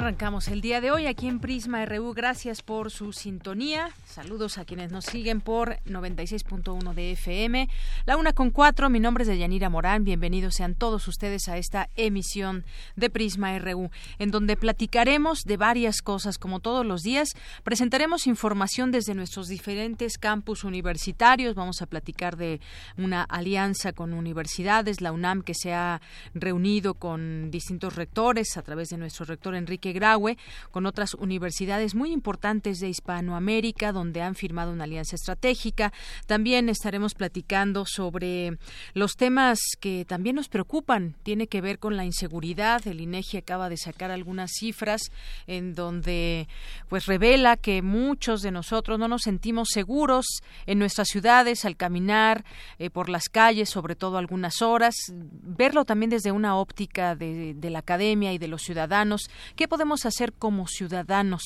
Arrancamos el día de hoy aquí en Prisma RU. Gracias por su sintonía. Saludos a quienes nos siguen por 96.1 de FM. La una con cuatro. Mi nombre es Deyanira Morán. Bienvenidos sean todos ustedes a esta emisión de Prisma RU, en donde platicaremos de varias cosas como todos los días. Presentaremos información desde nuestros diferentes campus universitarios. Vamos a platicar de una alianza con universidades, la UNAM, que se ha reunido con distintos rectores a través de nuestro rector Enrique Graue con otras universidades muy importantes de Hispanoamérica, donde han firmado una alianza estratégica. También estaremos platicando sobre los temas que también nos preocupan. Tiene que ver con la inseguridad. El INEGI acaba de sacar algunas cifras en donde pues revela que muchos de nosotros no nos sentimos seguros en nuestras ciudades al caminar eh, por las calles, sobre todo algunas horas. Verlo también desde una óptica de, de la academia y de los ciudadanos. ¿Qué podemos hacer como ciudadanos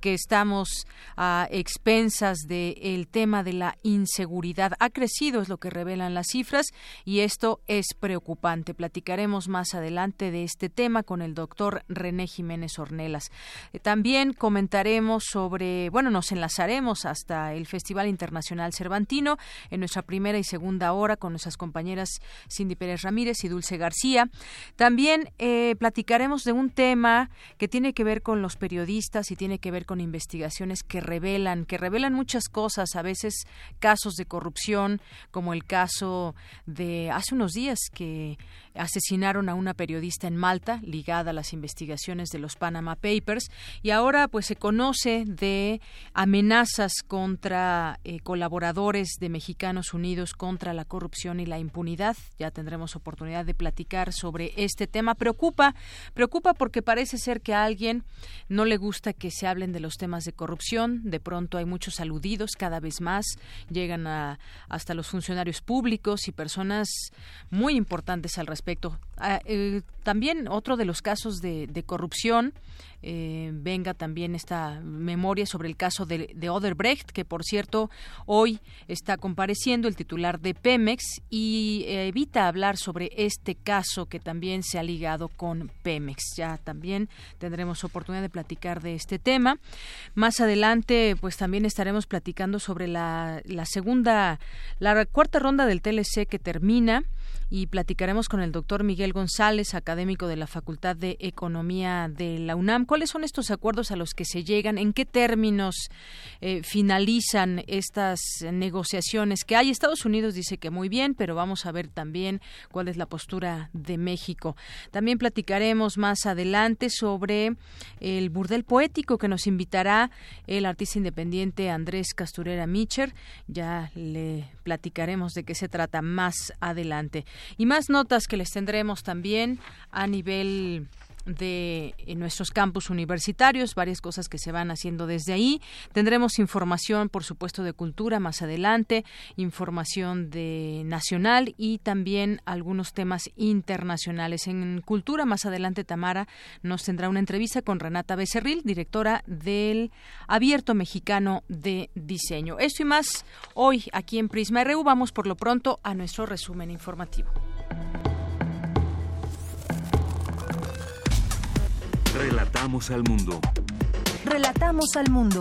que estamos a expensas del tema de la inseguridad? Ha crecido, es lo que revelan las cifras, y esto es preocupante. Platicaremos más adelante de este tema con el doctor René Jiménez Ornelas. Eh, también comentaremos sobre, bueno, nos enlazaremos hasta el Festival Internacional Cervantino en nuestra primera y segunda hora con nuestras compañeras Cindy Pérez Ramírez y Dulce García. También eh, platicaremos de un tema que tiene que ver con los periodistas y tiene que ver con investigaciones que revelan, que revelan muchas cosas, a veces casos de corrupción, como el caso de hace unos días que asesinaron a una periodista en Malta ligada a las investigaciones de los Panama Papers y ahora pues se conoce de amenazas contra eh, colaboradores de Mexicanos Unidos contra la corrupción y la impunidad. Ya tendremos oportunidad de platicar sobre este tema. Preocupa, preocupa porque parece ser que a alguien no le gusta que se hablen de los temas de corrupción. De pronto hay muchos aludidos, cada vez más llegan a, hasta los funcionarios públicos y personas muy importantes al respecto. Ah, eh, también otro de los casos de, corrupción eh, venga también esta memoria sobre el caso de, de Oderbrecht, que por cierto hoy está compareciendo el titular de Pemex y eh, evita hablar sobre este caso que también se ha ligado con Pemex. Ya también tendremos oportunidad de platicar de este tema. Más adelante, pues también estaremos platicando sobre la segunda, la cuarta ronda del TLC que termina y platicaremos con el doctor Miguel González, académico de la Facultad de Economía de la UNAM. ¿Cuáles son estos acuerdos a los que se llegan? ¿En qué términos eh, finalizan estas negociaciones que hay? Estados Unidos dice que muy bien, pero vamos a ver también cuál es la postura de México. También platicaremos más adelante sobre el burdel poético que nos invitará el artista independiente Andrés Casturera Micher. Ya le platicaremos de qué se trata más adelante. Y más notas que les tendremos también a nivel de nuestros campus universitarios, varias cosas que se van haciendo desde ahí. Tendremos información, por supuesto, de cultura más adelante, información de nacional y también algunos temas internacionales. En cultura más adelante Tamara nos tendrá una entrevista con Renata Becerril, directora del Abierto Mexicano de Diseño. Esto y más hoy aquí en Prisma RU. Vamos por lo pronto a nuestro resumen informativo. Relatamos al mundo. Relatamos al mundo.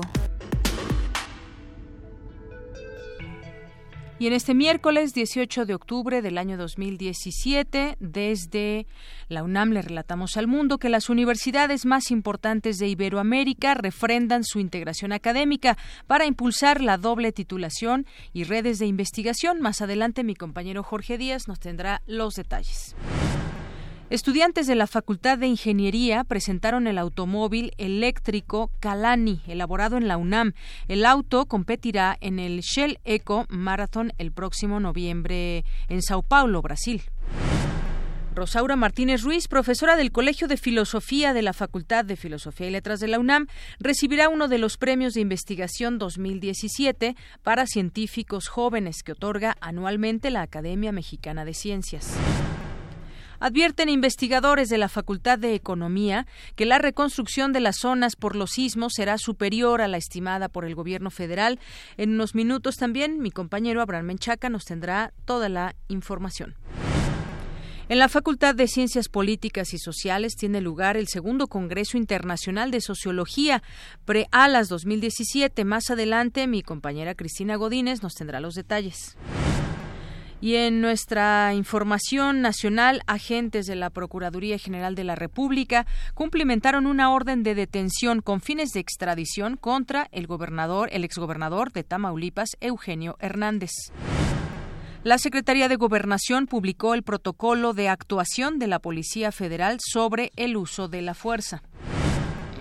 Y en este miércoles 18 de octubre del año 2017, desde la UNAM le relatamos al mundo que las universidades más importantes de Iberoamérica refrendan su integración académica para impulsar la doble titulación y redes de investigación. Más adelante mi compañero Jorge Díaz nos tendrá los detalles. Estudiantes de la Facultad de Ingeniería presentaron el automóvil eléctrico Calani, elaborado en la UNAM. El auto competirá en el Shell Eco Marathon el próximo noviembre en Sao Paulo, Brasil. Rosaura Martínez Ruiz, profesora del Colegio de Filosofía de la Facultad de Filosofía y Letras de la UNAM, recibirá uno de los premios de investigación 2017 para científicos jóvenes que otorga anualmente la Academia Mexicana de Ciencias. Advierten investigadores de la Facultad de Economía que la reconstrucción de las zonas por los sismos será superior a la estimada por el gobierno federal. En unos minutos también mi compañero Abraham Menchaca nos tendrá toda la información. En la Facultad de Ciencias Políticas y Sociales tiene lugar el segundo Congreso Internacional de Sociología Pre-Alas 2017. Más adelante, mi compañera Cristina Godínez nos tendrá los detalles. Y en nuestra información nacional, agentes de la Procuraduría General de la República cumplimentaron una orden de detención con fines de extradición contra el gobernador, el exgobernador de Tamaulipas, Eugenio Hernández. La Secretaría de Gobernación publicó el protocolo de actuación de la Policía Federal sobre el uso de la fuerza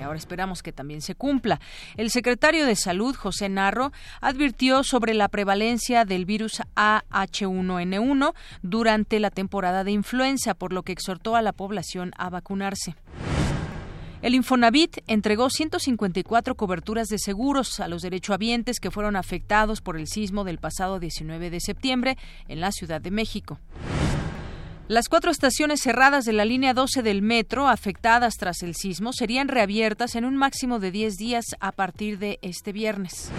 ahora esperamos que también se cumpla. El secretario de Salud, José Narro, advirtió sobre la prevalencia del virus AH1N1 durante la temporada de influenza, por lo que exhortó a la población a vacunarse. El Infonavit entregó 154 coberturas de seguros a los derechohabientes que fueron afectados por el sismo del pasado 19 de septiembre en la Ciudad de México. Las cuatro estaciones cerradas de la línea 12 del metro afectadas tras el sismo serían reabiertas en un máximo de 10 días a partir de este viernes.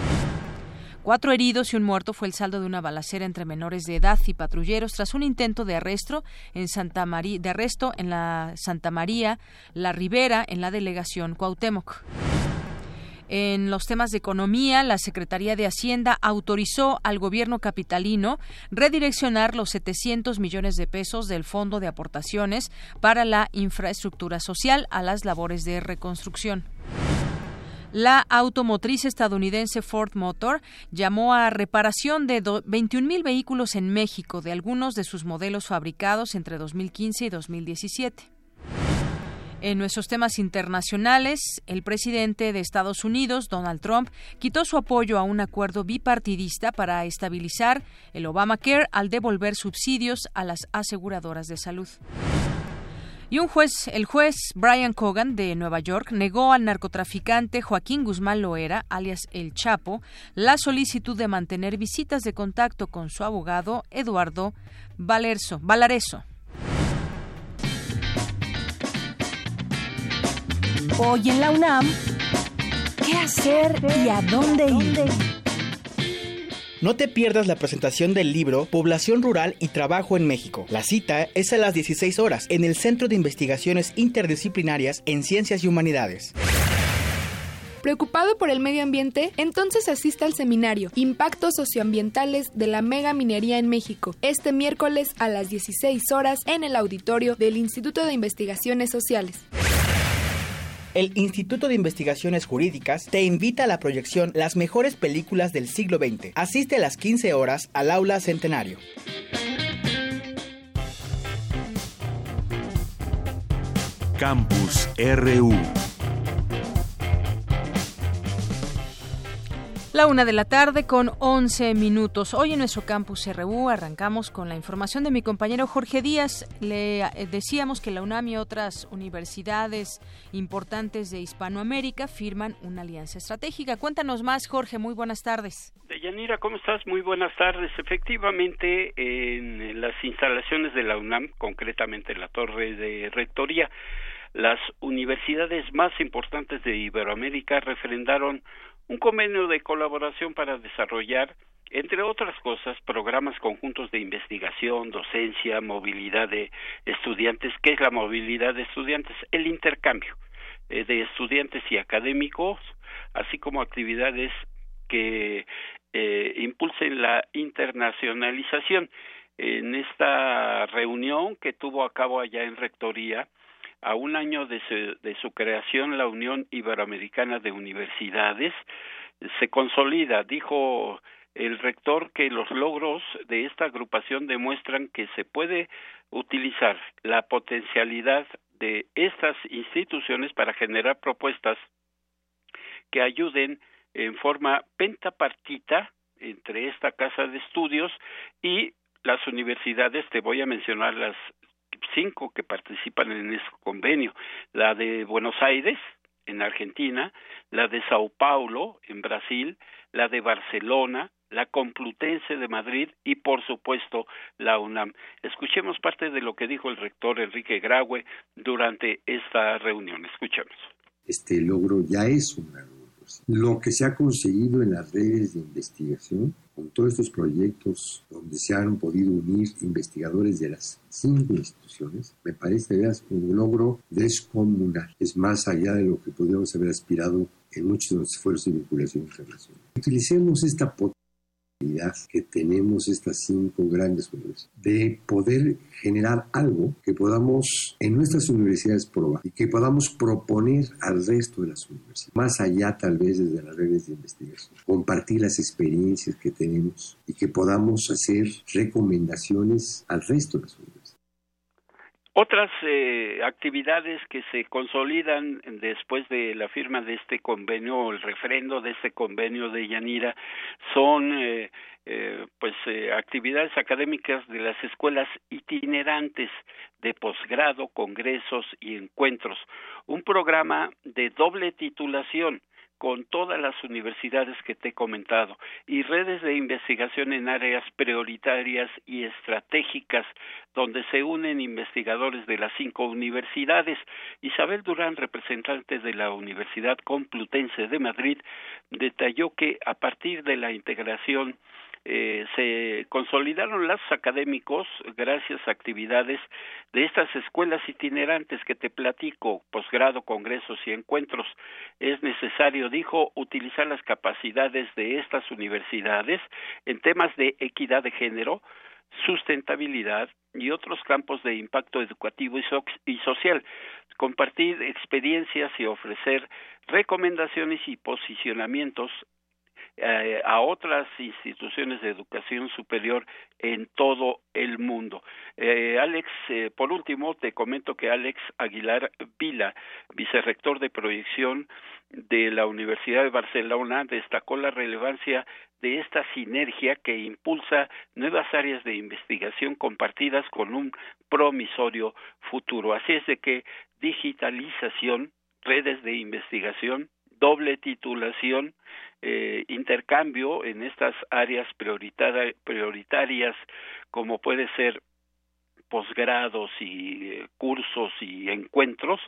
Cuatro heridos y un muerto fue el saldo de una balacera entre menores de edad y patrulleros tras un intento de arresto en Santa María, de arresto en la Santa María, La Ribera, en la delegación Cuauhtémoc. En los temas de economía, la Secretaría de Hacienda autorizó al gobierno capitalino redireccionar los 700 millones de pesos del Fondo de Aportaciones para la infraestructura social a las labores de reconstrucción. La automotriz estadounidense Ford Motor llamó a reparación de 21 mil vehículos en México de algunos de sus modelos fabricados entre 2015 y 2017. En nuestros temas internacionales, el presidente de Estados Unidos, Donald Trump, quitó su apoyo a un acuerdo bipartidista para estabilizar el Obamacare al devolver subsidios a las aseguradoras de salud. Y un juez, el juez Brian Cogan de Nueva York, negó al narcotraficante Joaquín Guzmán Loera, alias El Chapo, la solicitud de mantener visitas de contacto con su abogado Eduardo Valerso, Valareso. Hoy en la UNAM, ¿qué hacer y a dónde ir? No te pierdas la presentación del libro Población Rural y Trabajo en México. La cita es a las 16 horas en el Centro de Investigaciones Interdisciplinarias en Ciencias y Humanidades. Preocupado por el medio ambiente, entonces asista al seminario Impactos socioambientales de la mega minería en México, este miércoles a las 16 horas en el auditorio del Instituto de Investigaciones Sociales el Instituto de Investigaciones Jurídicas te invita a la proyección Las mejores películas del siglo XX. Asiste a las 15 horas al aula Centenario. Campus RU La una de la tarde con 11 minutos. Hoy en nuestro campus RU arrancamos con la información de mi compañero Jorge Díaz. Le eh, decíamos que la UNAM y otras universidades importantes de Hispanoamérica firman una alianza estratégica. Cuéntanos más, Jorge. Muy buenas tardes. Deyanira, ¿cómo estás? Muy buenas tardes. Efectivamente, en las instalaciones de la UNAM, concretamente en la torre de rectoría, las universidades más importantes de Iberoamérica refrendaron un convenio de colaboración para desarrollar, entre otras cosas, programas conjuntos de investigación, docencia, movilidad de estudiantes. ¿Qué es la movilidad de estudiantes? El intercambio eh, de estudiantes y académicos, así como actividades que eh, impulsen la internacionalización. En esta reunión que tuvo a cabo allá en Rectoría, a un año de su, creación, la Unión Iberoamericana de Universidades se consolida, dijo el rector que los logros de esta agrupación demuestran que se puede utilizar la potencialidad de estas instituciones para generar propuestas que ayuden en forma pentapartita entre esta casa de estudios y las universidades, te voy a mencionar las cinco que participan en este convenio, la de Buenos Aires, en Argentina, la de Sao Paulo, en Brasil, la de Barcelona, la Complutense de Madrid y, por supuesto, la UNAM. Escuchemos parte de lo que dijo el rector Enrique Graue durante esta reunión. Escuchemos. Este logro ya es un lo que se ha conseguido en las redes de investigación, con todos estos proyectos donde se han podido unir investigadores de las cinco instituciones, me parece un logro descomunal. Es más allá de lo que podríamos haber aspirado en muchos de los esfuerzos de vinculación internacional. Utilicemos esta que tenemos estas cinco grandes universidades, de poder generar algo que podamos en nuestras universidades probar y que podamos proponer al resto de las universidades, más allá tal vez desde las redes de investigación, compartir las experiencias que tenemos y que podamos hacer recomendaciones al resto de las universidades. Otras eh, actividades que se consolidan después de la firma de este convenio o el refrendo de este convenio de Yanira son eh, eh, pues actividades académicas de las escuelas itinerantes de posgrado, congresos y encuentros, un programa de doble titulación con todas las universidades que te he comentado y redes de investigación en áreas prioritarias y estratégicas donde se unen investigadores de las cinco universidades. Isabel Durán, representante de la Universidad Complutense de Madrid, detalló que a partir de la integración eh, se consolidaron lazos académicos gracias a actividades de estas escuelas itinerantes que te platico, posgrado, congresos y encuentros. Es necesario, dijo, utilizar las capacidades de estas universidades en temas de equidad de género, sustentabilidad y otros campos de impacto educativo y, social, compartir experiencias y ofrecer recomendaciones y posicionamientos eh, a otras instituciones de educación superior en todo el mundo. Eh, Alex, eh, por último, te comento que Alex Aguilar Vila, vicerrector de proyección de la Universidad de Barcelona, destacó la relevancia de esta sinergia que impulsa nuevas áreas de investigación compartidas con un promisorio futuro. Así es de que digitalización, redes de investigación, doble titulación, eh, intercambio en estas áreas prioritarias como puede ser posgrados y eh, cursos y encuentros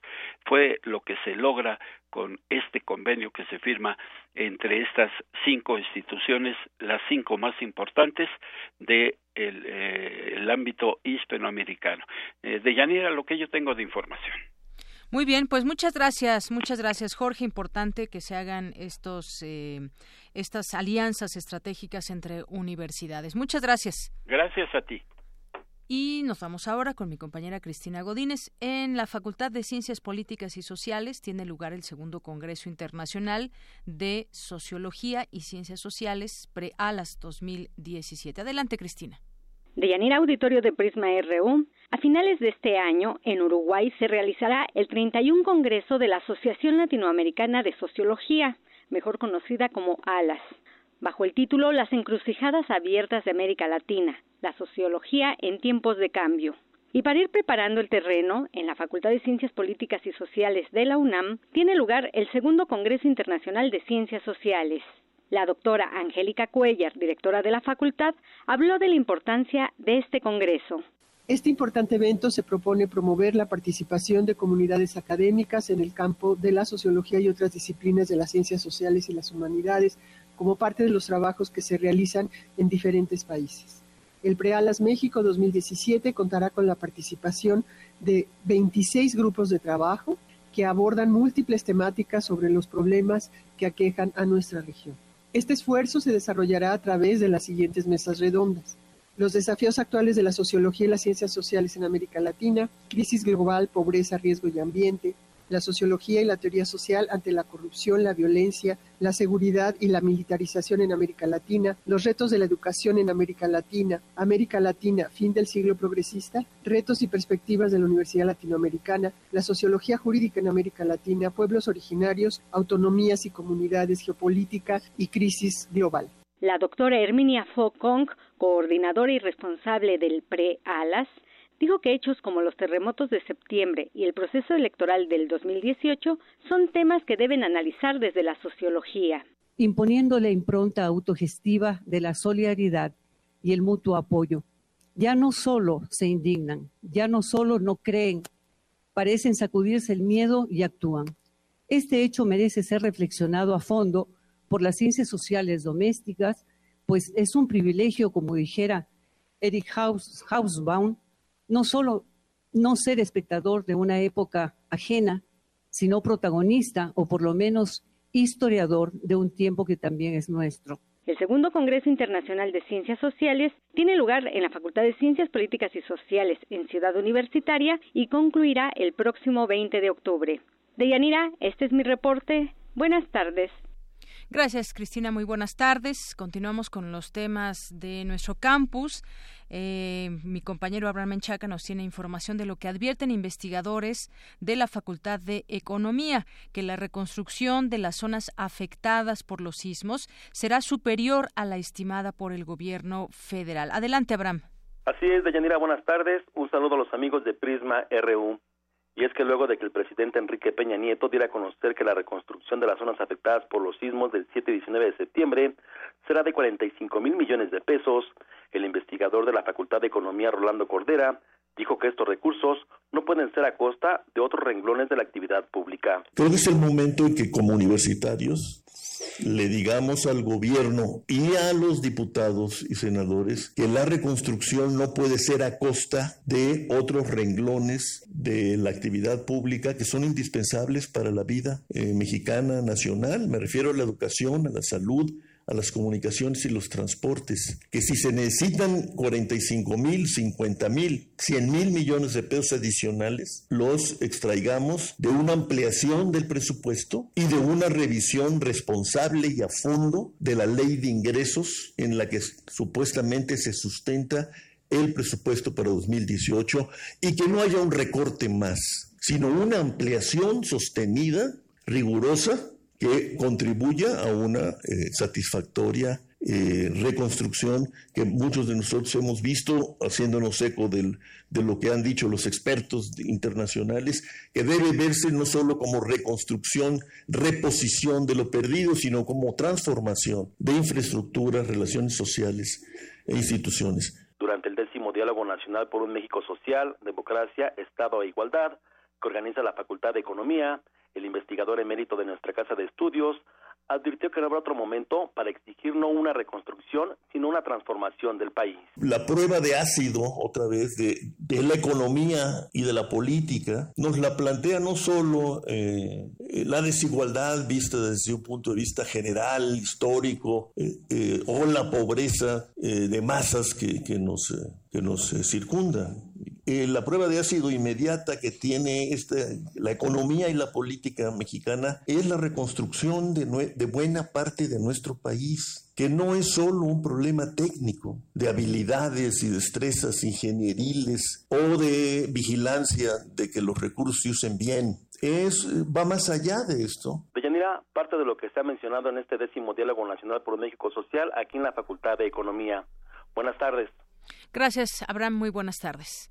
fue lo que se logra con este convenio que se firma entre estas cinco instituciones, las cinco más importantes de eh, ámbito hispanoamericano. Eh, de lo que yo tengo de información. Muy bien, pues muchas gracias, muchas gracias Jorge. Importante que se hagan estos eh, estas alianzas estratégicas entre universidades. Muchas gracias. Gracias a ti. Y nos vamos ahora con mi compañera Cristina Godínez. En la Facultad de Ciencias Políticas y Sociales tiene lugar el segundo Congreso Internacional de Sociología y Ciencias Sociales pre-ALAS 2017. Adelante, Cristina. De Yanira Auditorio de Prisma RU, a finales de este año, en Uruguay, se realizará el 31 Congreso de la Asociación Latinoamericana de Sociología, mejor conocida como ALAS, bajo el título Las encrucijadas abiertas de América Latina, la sociología en tiempos de cambio. Y para ir preparando el terreno, en la Facultad de Ciencias Políticas y Sociales de la UNAM tiene lugar el segundo Congreso Internacional de Ciencias Sociales. La doctora Angélica Cuellar, directora de la facultad, habló de la importancia de este Congreso. Este importante evento se propone promover la participación de comunidades académicas en el campo de la sociología y otras disciplinas de las ciencias sociales y las humanidades como parte de los trabajos que se realizan en diferentes países. El Prealas México 2017 contará con la participación de 26 grupos de trabajo que abordan múltiples temáticas sobre los problemas que aquejan a nuestra región. Este esfuerzo se desarrollará a través de las siguientes mesas redondas. Los desafíos actuales de la sociología y las ciencias sociales en América Latina, crisis global, pobreza, riesgo y ambiente, la sociología y la teoría social ante la corrupción, la violencia, la seguridad y la militarización en América Latina, los retos de la educación en América Latina, América Latina, fin del siglo progresista, retos y perspectivas de la Universidad Latinoamericana, la sociología jurídica en América Latina, pueblos originarios, autonomías y comunidades, geopolítica y crisis global. La doctora Herminia Fokong, coordinadora y responsable del PRE-ALAS, dijo que hechos como los terremotos de septiembre y el proceso electoral del 2018 son temas que deben analizar desde la sociología. Imponiendo la impronta autogestiva de la solidaridad y el mutuo apoyo. Ya no solo se indignan, ya no solo no creen, parecen sacudirse el miedo y actúan. Este hecho merece ser reflexionado a fondo por las ciencias sociales domésticas, pues es un privilegio, como dijera Eric Hausbaum, no solo no ser espectador de una época ajena, sino protagonista o por lo menos historiador de un tiempo que también es nuestro. El segundo Congreso Internacional de Ciencias Sociales tiene lugar en la Facultad de Ciencias Políticas y Sociales en Ciudad Universitaria y concluirá el próximo 20 de octubre. Deyanira, este es mi reporte. Buenas tardes. Gracias, Cristina. Muy buenas tardes. Continuamos con los temas de nuestro campus. Eh, mi compañero Abraham Menchaca nos tiene información de lo que advierten investigadores de la Facultad de Economía, que la reconstrucción de las zonas afectadas por los sismos será superior a la estimada por el gobierno federal. Adelante, Abraham. Así es, Deyanira, buenas tardes. Un saludo a los amigos de Prisma RU. Y es que luego de que el presidente Enrique Peña Nieto diera a conocer que la reconstrucción de las zonas afectadas por los sismos del 7 y 19 de septiembre será de 45 mil millones de pesos, el investigador de la Facultad de Economía, Rolando Cordera, dijo que estos recursos no pueden ser a costa de otros renglones de la actividad pública. Creo que es el momento en que como universitarios le digamos al gobierno y a los diputados y senadores que la reconstrucción no puede ser a costa de otros renglones de la actividad pública que son indispensables para la vida eh, mexicana nacional. Me refiero a la educación, a la salud, a las comunicaciones y los transportes, que si se necesitan 45 mil, 50 mil, 100 mil millones de pesos adicionales, los extraigamos de una ampliación del presupuesto y de una revisión responsable y a fondo de la ley de ingresos en la que supuestamente se sustenta el presupuesto para 2018 y que no haya un recorte más, sino una ampliación sostenida, rigurosa, que contribuya a una eh, satisfactoria eh, reconstrucción que muchos de nosotros hemos visto, haciéndonos eco de lo que han dicho los expertos internacionales, que debe verse no solo como reconstrucción, reposición de lo perdido, sino como transformación de infraestructuras, relaciones sociales e instituciones. Durante el décimo Diálogo Nacional por un México Social, Democracia, Estado e Igualdad, que organiza la Facultad de Economía, el investigador emérito de nuestra casa de estudios, advirtió que no habrá otro momento para exigir no una reconstrucción, sino una transformación del país. La prueba de ácido, otra vez, de, de la economía y de la política, nos la plantea no solo eh, la desigualdad vista desde un punto de vista general, histórico, eh, eh, o la pobreza de masas que, que nos, que nos circundan eh, la prueba de ácido inmediata que tiene este, la economía y la política mexicana es la reconstrucción de, de buena parte de nuestro país, que no es solo un problema técnico, de habilidades y destrezas ingenieriles o de vigilancia de que los recursos se usen bien. Es, va más allá de esto. Deyanira, parte de lo que se ha mencionado en este décimo Diálogo Nacional por México Social aquí en la Facultad de Economía. Buenas tardes. Gracias, Abraham. Muy buenas tardes.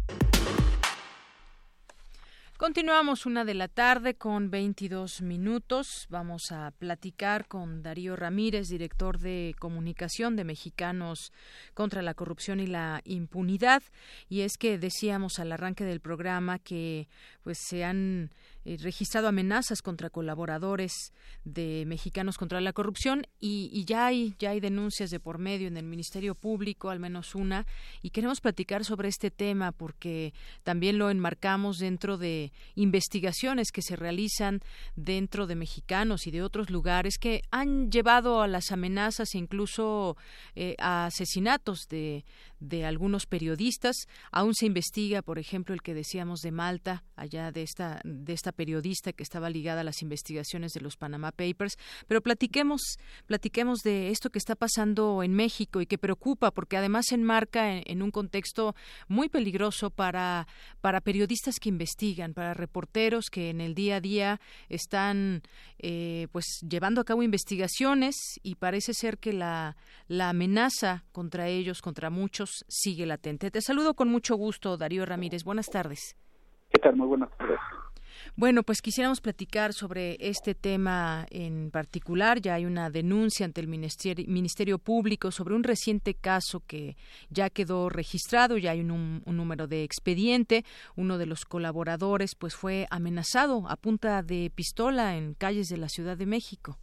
Continuamos una de la tarde con 22 minutos. Vamos a platicar con Darío Ramírez, director de comunicación de Mexicanos contra la corrupción y la impunidad. Y es que decíamos al arranque del programa que pues se han eh, registrado amenazas contra colaboradores de Mexicanos contra la corrupción y, y, ya hay ya hay denuncias de por medio en el Ministerio Público, al menos una, y queremos platicar sobre este tema porque también lo enmarcamos dentro de investigaciones que se realizan dentro de mexicanos y de otros lugares que han llevado a las amenazas e incluso eh, a asesinatos de, de algunos periodistas. Aún se investiga, por ejemplo, el que decíamos de Malta, allá de esta, de esta periodista que estaba ligada a las investigaciones de los Panama Papers. Pero platiquemos, platiquemos de esto que está pasando en México y que preocupa, porque además se enmarca en, un contexto muy peligroso para, para periodistas que investigan, para reporteros que en el día a día están eh, pues llevando a cabo investigaciones y parece ser que la, la amenaza contra ellos, contra muchos, sigue latente. Te saludo con mucho gusto, Darío Ramírez. Buenas tardes. ¿Qué tal? Muy buenas tardes. Bueno, pues quisiéramos platicar sobre este tema en particular. Ya hay una denuncia ante el Ministerio, Ministerio Público sobre un reciente caso que ya quedó registrado, ya hay un, un, número de expediente. Uno de los colaboradores pues fue amenazado a punta de pistola en calles de la Ciudad de México.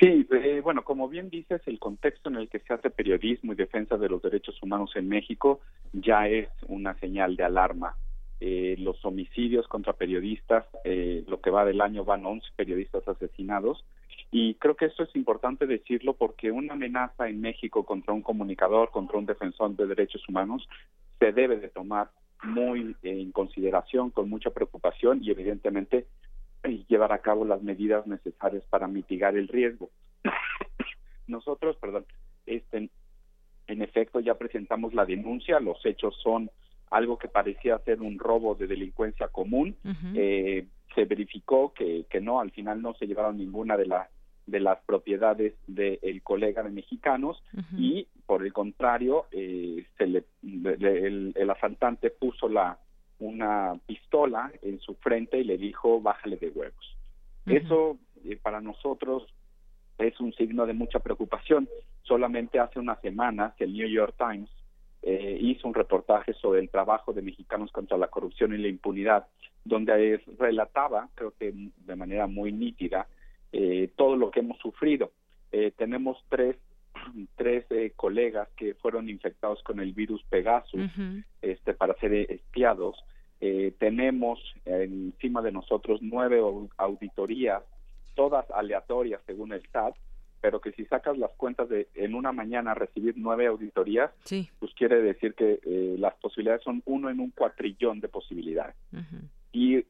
Sí, eh, bueno, como bien dices, el contexto en el que se hace periodismo y defensa de los derechos humanos en México ya es una señal de alarma. Eh, los homicidios contra periodistas, eh, lo que va del año van 11 periodistas asesinados y creo que esto es importante decirlo porque una amenaza en México contra un comunicador, contra un defensor de derechos humanos, se debe de tomar muy en consideración, con mucha preocupación y evidentemente y llevar a cabo las medidas necesarias para mitigar el riesgo. Nosotros, perdón, este, en efecto ya presentamos la denuncia, los hechos son algo que parecía ser un robo de delincuencia común, eh, se verificó que, que no, al final no se llevaron ninguna de las de las propiedades del colega de mexicanos y por el contrario eh, se le, el, el asaltante puso la una pistola en su frente y le dijo bájale de huevos. Eso eh, para nosotros es un signo de mucha preocupación. Solamente hace unas semanas el New York Times eh, hizo un reportaje sobre el trabajo de mexicanos contra la corrupción y la impunidad, donde relataba, creo que de manera muy nítida, eh, todo lo que hemos sufrido. tenemos tres tres colegas que fueron infectados con el virus Pegasus este para ser espiados. Eh, tenemos encima de nosotros nueve auditorías, todas aleatorias según el SAT, pero que si sacas las cuentas de en una mañana recibir nueve auditorías, pues quiere decir que eh, las posibilidades son uno en un cuatrillón de posibilidades. Y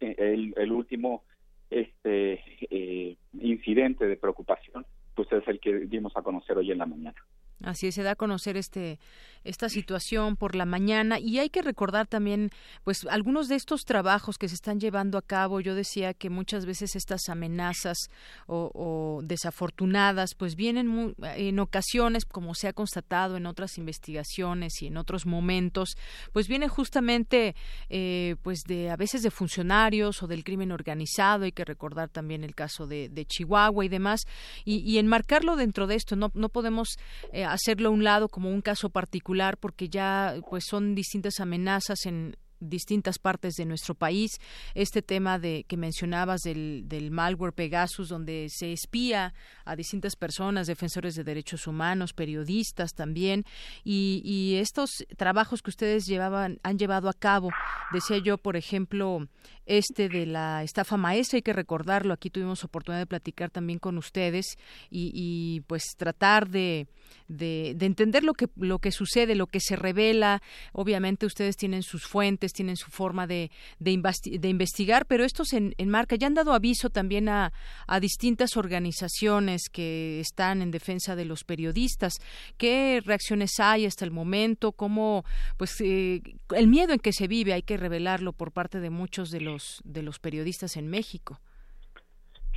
el, el, último este eh, incidente de preocupación, pues es el que dimos a conocer hoy en la mañana. Así se da a conocer este esta situación por la mañana. Y hay que recordar también pues algunos de estos trabajos que se están llevando a cabo. Yo decía que muchas veces estas amenazas o, desafortunadas pues vienen en ocasiones como se ha constatado en otras investigaciones y en otros momentos pues viene justamente eh, pues de a veces de funcionarios o del crimen organizado. Hay que recordar también el caso de, Chihuahua y demás. Y, enmarcarlo dentro de esto no no podemos eh, hacerlo a un lado como un caso particular porque ya pues son distintas amenazas en distintas partes de nuestro país. Este tema de que mencionabas del, del malware Pegasus, donde se espía a distintas personas, defensores de derechos humanos, periodistas también, y, y estos trabajos que ustedes llevaban, han llevado a cabo, decía yo, por ejemplo, este de la estafa maestra, hay que recordarlo, aquí tuvimos oportunidad de platicar también con ustedes y, y pues tratar de, de, de entender lo que, lo que sucede, lo que se revela. Obviamente ustedes tienen sus fuentes, tienen su forma de, de, investigar, pero estos en, marca ya han dado aviso también a, a, distintas organizaciones que están en defensa de los periodistas. ¿Qué reacciones hay hasta el momento? ¿Cómo, pues, eh, el miedo en que se vive hay que revelarlo por parte de muchos de los, de los periodistas en México?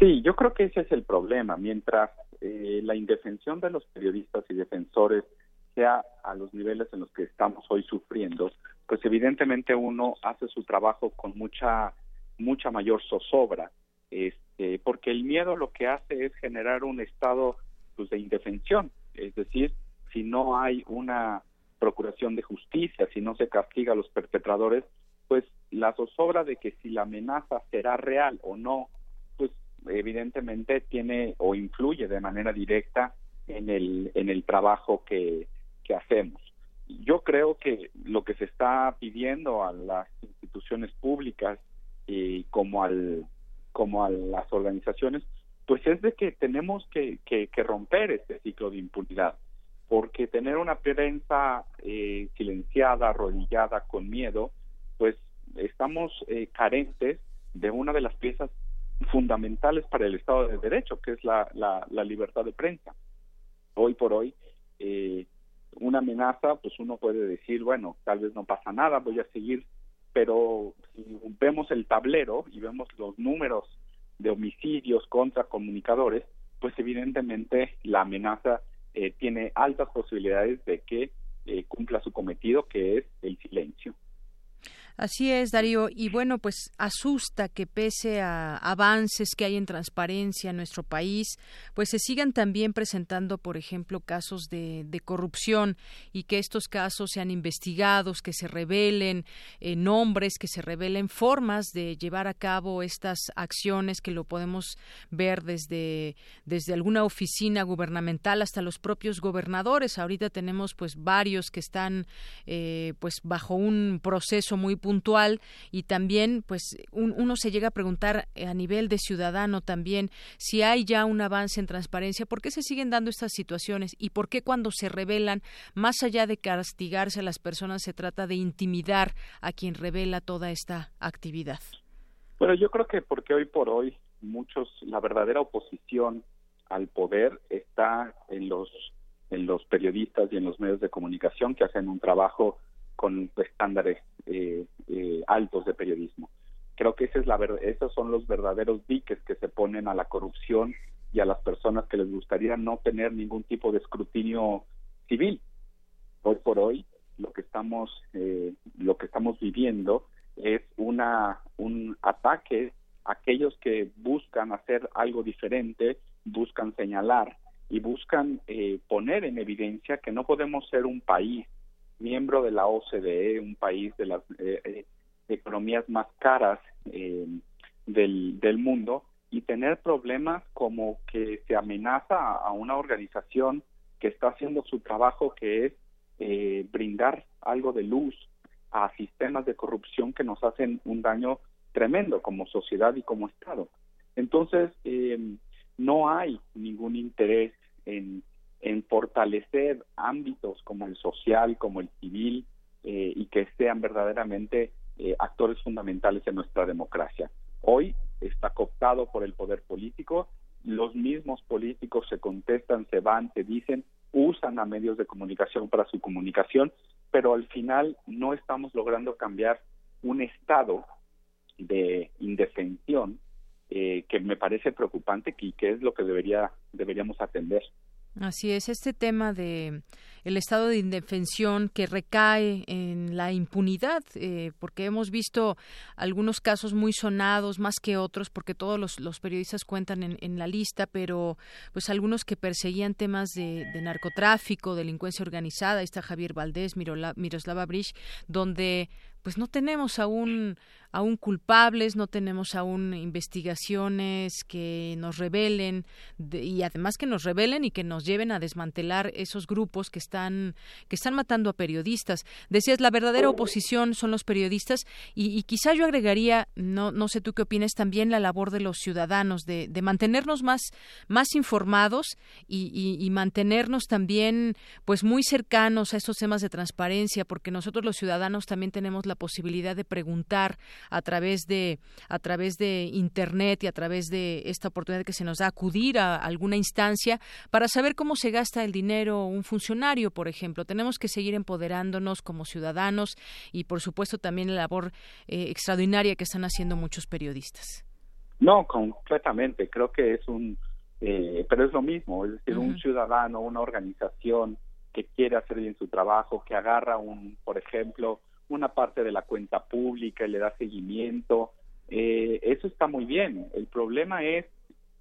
Sí, yo creo que ese es el problema. Mientras eh, la indefensión de los periodistas y defensores sea a los niveles en los que estamos hoy sufriendo, pues evidentemente uno hace su trabajo con mucha mucha mayor zozobra, este, porque el miedo lo que hace es generar un estado pues, de indefensión, es decir, si no hay una procuración de justicia, si no se castiga a los perpetradores, pues la zozobra de que si la amenaza será real o no, pues evidentemente tiene o influye de manera directa en el, en el trabajo que, que hacemos. Yo creo que lo que se está pidiendo a las instituciones públicas y como al como a las organizaciones, pues es de que tenemos que, que, romper este ciclo de impunidad, porque tener una prensa eh, silenciada, arrodillada, con miedo, pues estamos eh, carentes de una de las piezas fundamentales para el Estado de Derecho, que es la, la, libertad de prensa. Hoy por hoy, eh, una amenaza, pues uno puede decir, bueno, tal vez no pasa nada, voy a seguir pero si vemos el tablero y vemos los números de homicidios contra comunicadores, pues evidentemente la amenaza eh, tiene altas posibilidades de que eh, cumpla su cometido, que es el silencio. Así es, Darío. Y bueno, pues asusta que pese a avances que hay en transparencia en nuestro país, pues se sigan también presentando, por ejemplo, casos de, corrupción y que estos casos sean investigados, que se revelen eh, nombres, que se revelen formas de llevar a cabo estas acciones que lo podemos ver desde, desde alguna oficina gubernamental hasta los propios gobernadores. Ahorita tenemos pues varios que están eh, pues bajo un proceso muy puntual y también pues uno se llega a preguntar eh, a nivel de ciudadano también si hay ya un avance en transparencia, ¿por qué se siguen dando estas situaciones y por qué cuando se revelan, más allá de castigarse a las personas, se trata de intimidar a quien revela toda esta actividad? Bueno, yo creo que porque hoy por hoy muchos, la verdadera oposición al poder está en los en los periodistas y en los medios de comunicación que hacen un trabajo con estándares eh, eh, altos de periodismo. Creo que ese es la esos son los verdaderos diques que se ponen a la corrupción y a las personas que les gustaría no tener ningún tipo de escrutinio civil. Hoy por hoy lo que estamos eh, lo que estamos viviendo es una un ataque a aquellos que buscan hacer algo diferente, buscan señalar y buscan eh, poner en evidencia que no podemos ser un país miembro de la OCDE, un país de las eh, eh, economías más caras eh, del, del mundo, y tener problemas como que se amenaza a una organización que está haciendo su trabajo, que es brindar algo de luz a sistemas de corrupción que nos hacen un daño tremendo como sociedad y como Estado. Entonces, no hay ningún interés en en fortalecer ámbitos como el social, como el civil, eh, y que sean verdaderamente eh, actores fundamentales en nuestra democracia. Hoy está cooptado por el poder político, los mismos políticos se contestan, se van, se dicen, usan a medios de comunicación para su comunicación, pero al final no estamos logrando cambiar un estado de indefensión eh, que me parece preocupante y que es lo que debería deberíamos atender. Así es, este tema de el estado de indefensión que recae en la impunidad, eh, porque hemos visto algunos casos muy sonados más que otros, porque todos los, periodistas cuentan en, la lista, pero pues algunos que perseguían temas de, narcotráfico, delincuencia organizada, ahí está Javier Valdés, Miroslava Brich, donde pues no tenemos aún aún culpables, no tenemos aún investigaciones que nos revelen y además que nos revelen y que nos lleven a desmantelar esos grupos que están que están matando a periodistas. Decías la verdadera oposición son los periodistas y, quizá yo agregaría no no sé tú qué opinas también la labor de los ciudadanos de, de mantenernos más más informados y, y mantenernos también pues muy cercanos a estos temas de transparencia porque nosotros los ciudadanos también tenemos la posibilidad de preguntar a través de a través de internet y a través de esta oportunidad que se nos da acudir a alguna instancia para saber cómo se gasta el dinero un funcionario, por ejemplo. Tenemos que seguir empoderándonos como ciudadanos y por supuesto también la labor eh, extraordinaria que están haciendo muchos periodistas. No, completamente. Creo que es un, eh, pero es lo mismo. Es decir, un ciudadano, una organización que quiere hacer bien su trabajo, que agarra un, por ejemplo, una parte de la cuenta pública y le da seguimiento. Eh, eso está muy bien. El problema es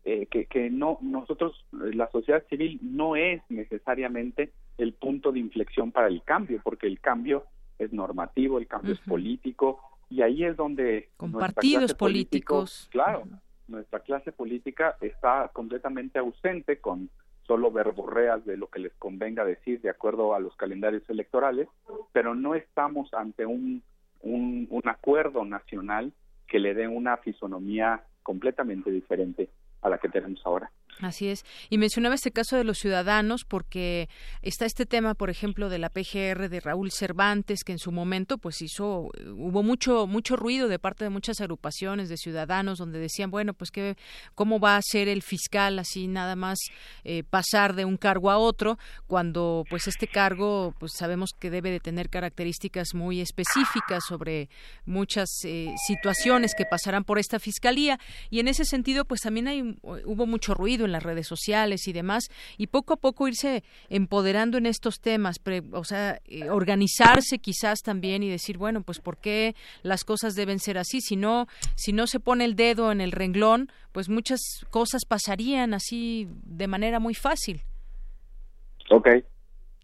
eh, que, que no nosotros, la sociedad civil no es necesariamente el punto de inflexión para el cambio, porque el cambio es normativo, el cambio es político, y ahí es donde... Con partidos políticos. claro, nuestra clase política está completamente ausente con solo verborreas de lo que les convenga decir de acuerdo a los calendarios electorales, pero no estamos ante un, un, un acuerdo nacional que le dé una fisonomía completamente diferente a la que tenemos ahora. Así es. Y mencionaba este caso de los ciudadanos porque está este tema, por ejemplo, de la PGR de Raúl Cervantes, que en su momento pues hizo, hubo mucho, mucho ruido de parte de muchas agrupaciones de ciudadanos donde decían, bueno, pues que, cómo va a ser el fiscal así nada más eh, pasar de un cargo a otro, cuando pues este cargo pues sabemos que debe de tener características muy específicas sobre muchas eh, situaciones que pasarán por esta fiscalía. Y en ese sentido pues también hay, hubo mucho ruido en las redes sociales y demás, y poco a poco irse empoderando en estos temas, o sea, eh, organizarse quizás también y decir, bueno, pues por qué las cosas deben ser así, si no, si no se pone el dedo en el renglón, pues muchas cosas pasarían así de manera muy fácil. Okay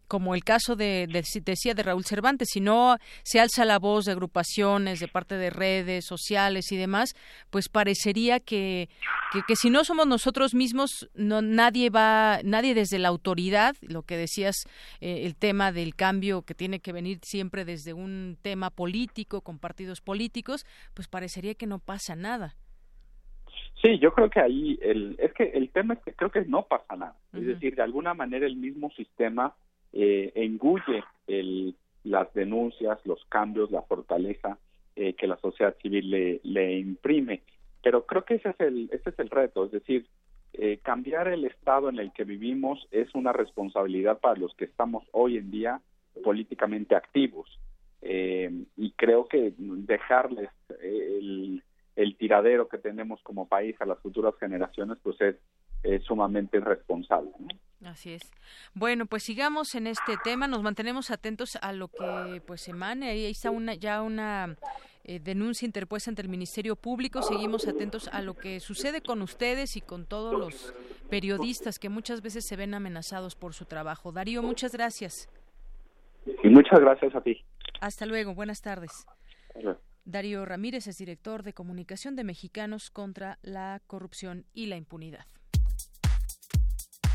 como el caso de, decía de Raúl Cervantes, si no se alza la voz de agrupaciones, de parte de redes sociales y demás, pues parecería que, que, si no somos nosotros mismos, no nadie va, nadie desde la autoridad, lo que decías, eh, el tema del cambio que tiene que venir siempre desde un tema político, con partidos políticos, pues parecería que no pasa nada. Sí, yo creo que ahí el, es que el tema es que creo que no pasa nada. Es decir, de alguna manera el mismo sistema eh, engulle el, las denuncias, los cambios, la fortaleza eh, que la sociedad civil le, imprime. Pero creo que ese es el, ese es el reto, es decir, eh, cambiar el estado en el que vivimos es una responsabilidad para los que estamos hoy en día políticamente activos. Eh, y creo que dejarles el, el tiradero que tenemos como país a las futuras generaciones, pues es es sumamente irresponsable. Así es. Bueno, pues sigamos en este tema, nos mantenemos atentos a lo que pues emane. Ahí está una ya una eh, denuncia interpuesta ante el Ministerio Público. Seguimos atentos a lo que sucede con ustedes y con todos los periodistas que muchas veces se ven amenazados por su trabajo. Darío, muchas gracias. Y muchas gracias a ti. Hasta luego, buenas tardes. Darío Ramírez es director de comunicación de Mexicanos contra la corrupción y la impunidad.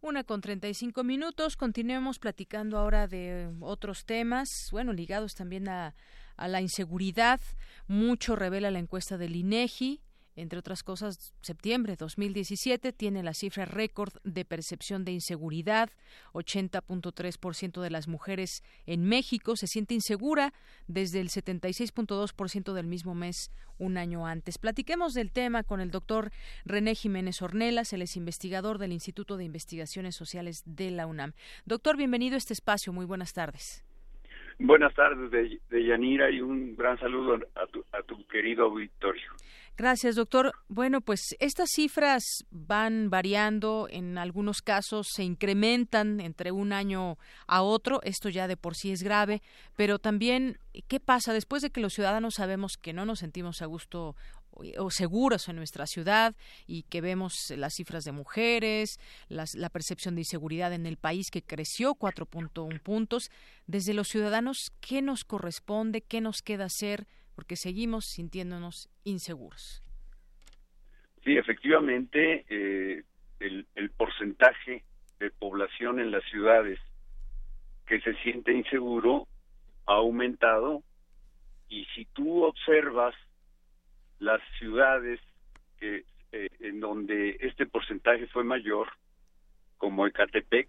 Una con 35 minutos. Continuemos platicando ahora de otros temas, bueno, ligados también a, a la inseguridad. Mucho revela la encuesta del INEGI. Entre otras cosas, septiembre de 2017 tiene la cifra récord de percepción de inseguridad. 80.3% de las mujeres en México se siente insegura desde el 76.2% del mismo mes un año antes. Platiquemos del tema con el doctor René Jiménez Ornelas, él es investigador del Instituto de Investigaciones Sociales de la UNAM. Doctor, bienvenido a este espacio. Muy buenas tardes. Buenas tardes, de, Yanira, y un gran saludo a tu, a tu querido auditorio. Gracias, doctor. Bueno, pues estas cifras van variando, en algunos casos se incrementan entre un año a otro, esto ya de por sí es grave, pero también, ¿qué pasa después de que los ciudadanos sabemos que no nos sentimos a gusto o seguros en nuestra ciudad y que vemos las cifras de mujeres, la percepción de inseguridad en el país que creció 4.1 puntos. Desde los ciudadanos, ¿qué nos corresponde? ¿Qué nos queda hacer? porque seguimos sintiéndonos inseguros. Sí, efectivamente, eh, el, el porcentaje de población en las ciudades que se siente inseguro ha aumentado y si tú observas las ciudades que, eh, en donde este porcentaje fue mayor, como Ecatepec,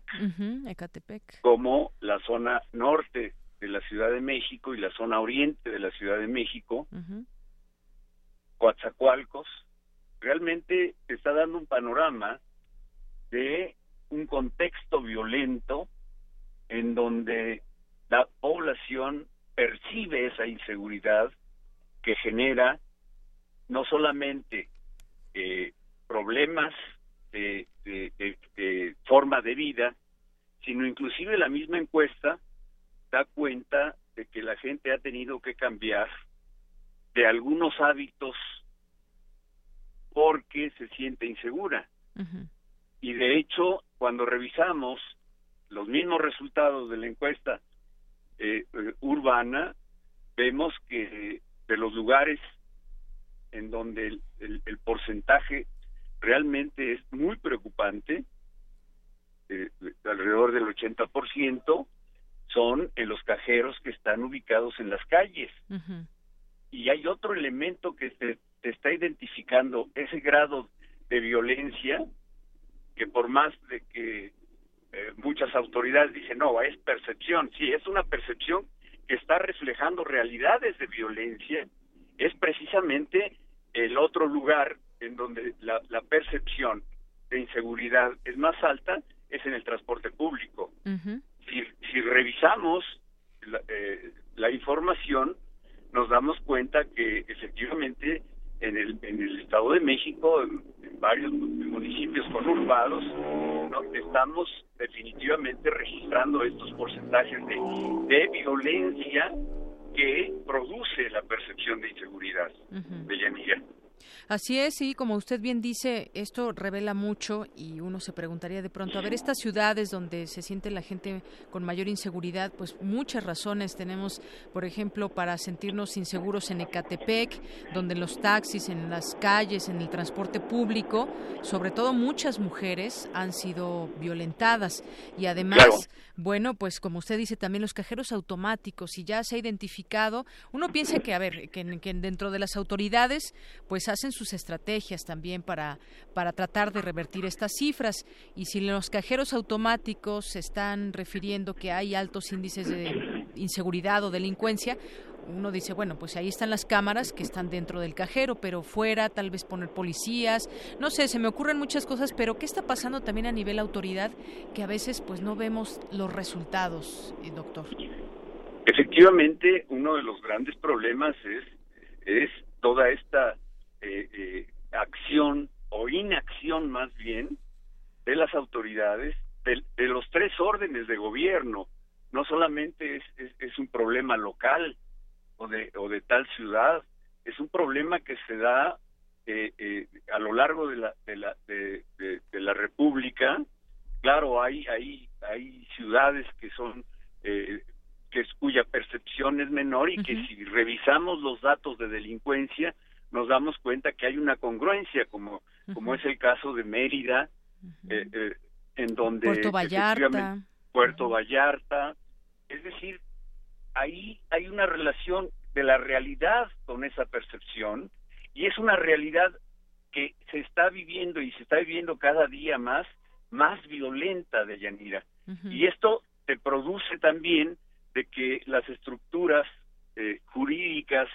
Ecatepec, como la zona norte de la la Ciudad de México y la zona oriente de la Ciudad de México, Coatzacoalcos, realmente está dando un panorama de un contexto violento en donde la población percibe esa inseguridad que genera no solamente eh, problemas de, forma de vida, sino inclusive la misma encuesta da cuenta de que la gente ha tenido que cambiar de algunos hábitos porque se siente insegura. Y de hecho, cuando revisamos los mismos resultados de la encuesta eh, eh, urbana, vemos que de los lugares en donde el, porcentaje realmente es muy preocupante, eh, alrededor del 80%, son en los cajeros que están ubicados en las calles. Y hay otro elemento que se, está identificando, ese grado de violencia, que por más de que eh, muchas autoridades dicen, no, es percepción, sí, es una percepción que está reflejando realidades de violencia, es precisamente el otro lugar en donde la, percepción de inseguridad es más alta, es en el transporte público. si, si, revisamos la, eh, la información, nos damos cuenta que efectivamente en el, en el Estado de México, en, varios municipios conurbados, ¿no? estamos definitivamente registrando estos porcentajes de, de violencia que produce la percepción de inseguridad de Yanira. Así es, y como usted bien dice, esto revela mucho y uno se preguntaría de pronto, a ver, estas ciudades donde se siente la gente con mayor inseguridad, pues muchas razones tenemos, por ejemplo, para sentirnos inseguros en Ecatepec, donde los taxis, en las calles, en el transporte público, sobre todo muchas mujeres han sido violentadas. Y además... Bueno, pues como usted dice, también los cajeros automáticos, y ya se ha identificado, uno piensa que, a ver, que, dentro de las autoridades, pues hacen sus estrategias también para, para tratar de revertir estas cifras. Y si los cajeros automáticos se están refiriendo que hay altos índices de inseguridad o delincuencia, uno dice, bueno, pues ahí están las cámaras que están dentro del cajero, pero fuera tal vez poner policías, no sé, se me ocurren muchas cosas, pero ¿qué está pasando también a nivel autoridad que a veces pues no vemos los resultados, eh, doctor? Efectivamente, uno de los grandes problemas es, es toda esta eh, eh, acción o inacción más bien de las autoridades, de, los tres órdenes de gobierno. No solamente es, es un problema local, o de, o de tal ciudad. Es un problema que se da eh, eh, a lo largo de la, de la, de, la República. Claro, hay, hay, hay ciudades que son eh, que es, cuya percepción es menor y que si revisamos los datos de delincuencia nos damos cuenta que hay una congruencia como como es el caso de Mérida en donde Puerto Vallarta. Puerto Vallarta es decir ahí hay una relación de la realidad con esa percepción y es una realidad que se está viviendo y se está viviendo cada día más, más violenta de Yanira. Y esto te produce también de que las estructuras eh, jurídicas,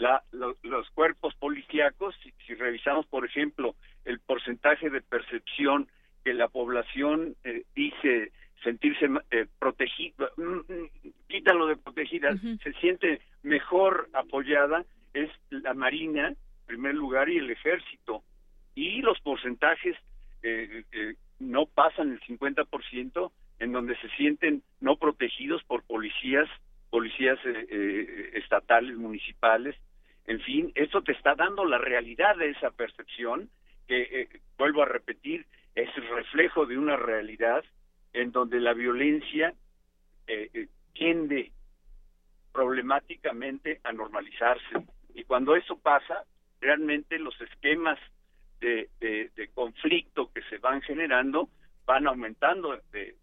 la, los cuerpos policíacos, si, revisamos, por ejemplo, el porcentaje de percepción que la población eh, dice sentirse eh, protegida, mm, mm, quítalo de protegida, se siente mejor apoyada, es la Marina, en primer lugar, y el Ejército. Y los porcentajes eh, eh, no pasan el 50%, en donde se sienten no protegidos por policías, policías eh, estatales, municipales. En fin, esto te está dando la realidad de esa percepción, que, vuelvo a repetir, es el reflejo de una realidad en donde la violencia eh, eh, tiende problemáticamente a normalizarse. Y cuando eso pasa, realmente los esquemas de, de conflicto que se van generando van aumentando de,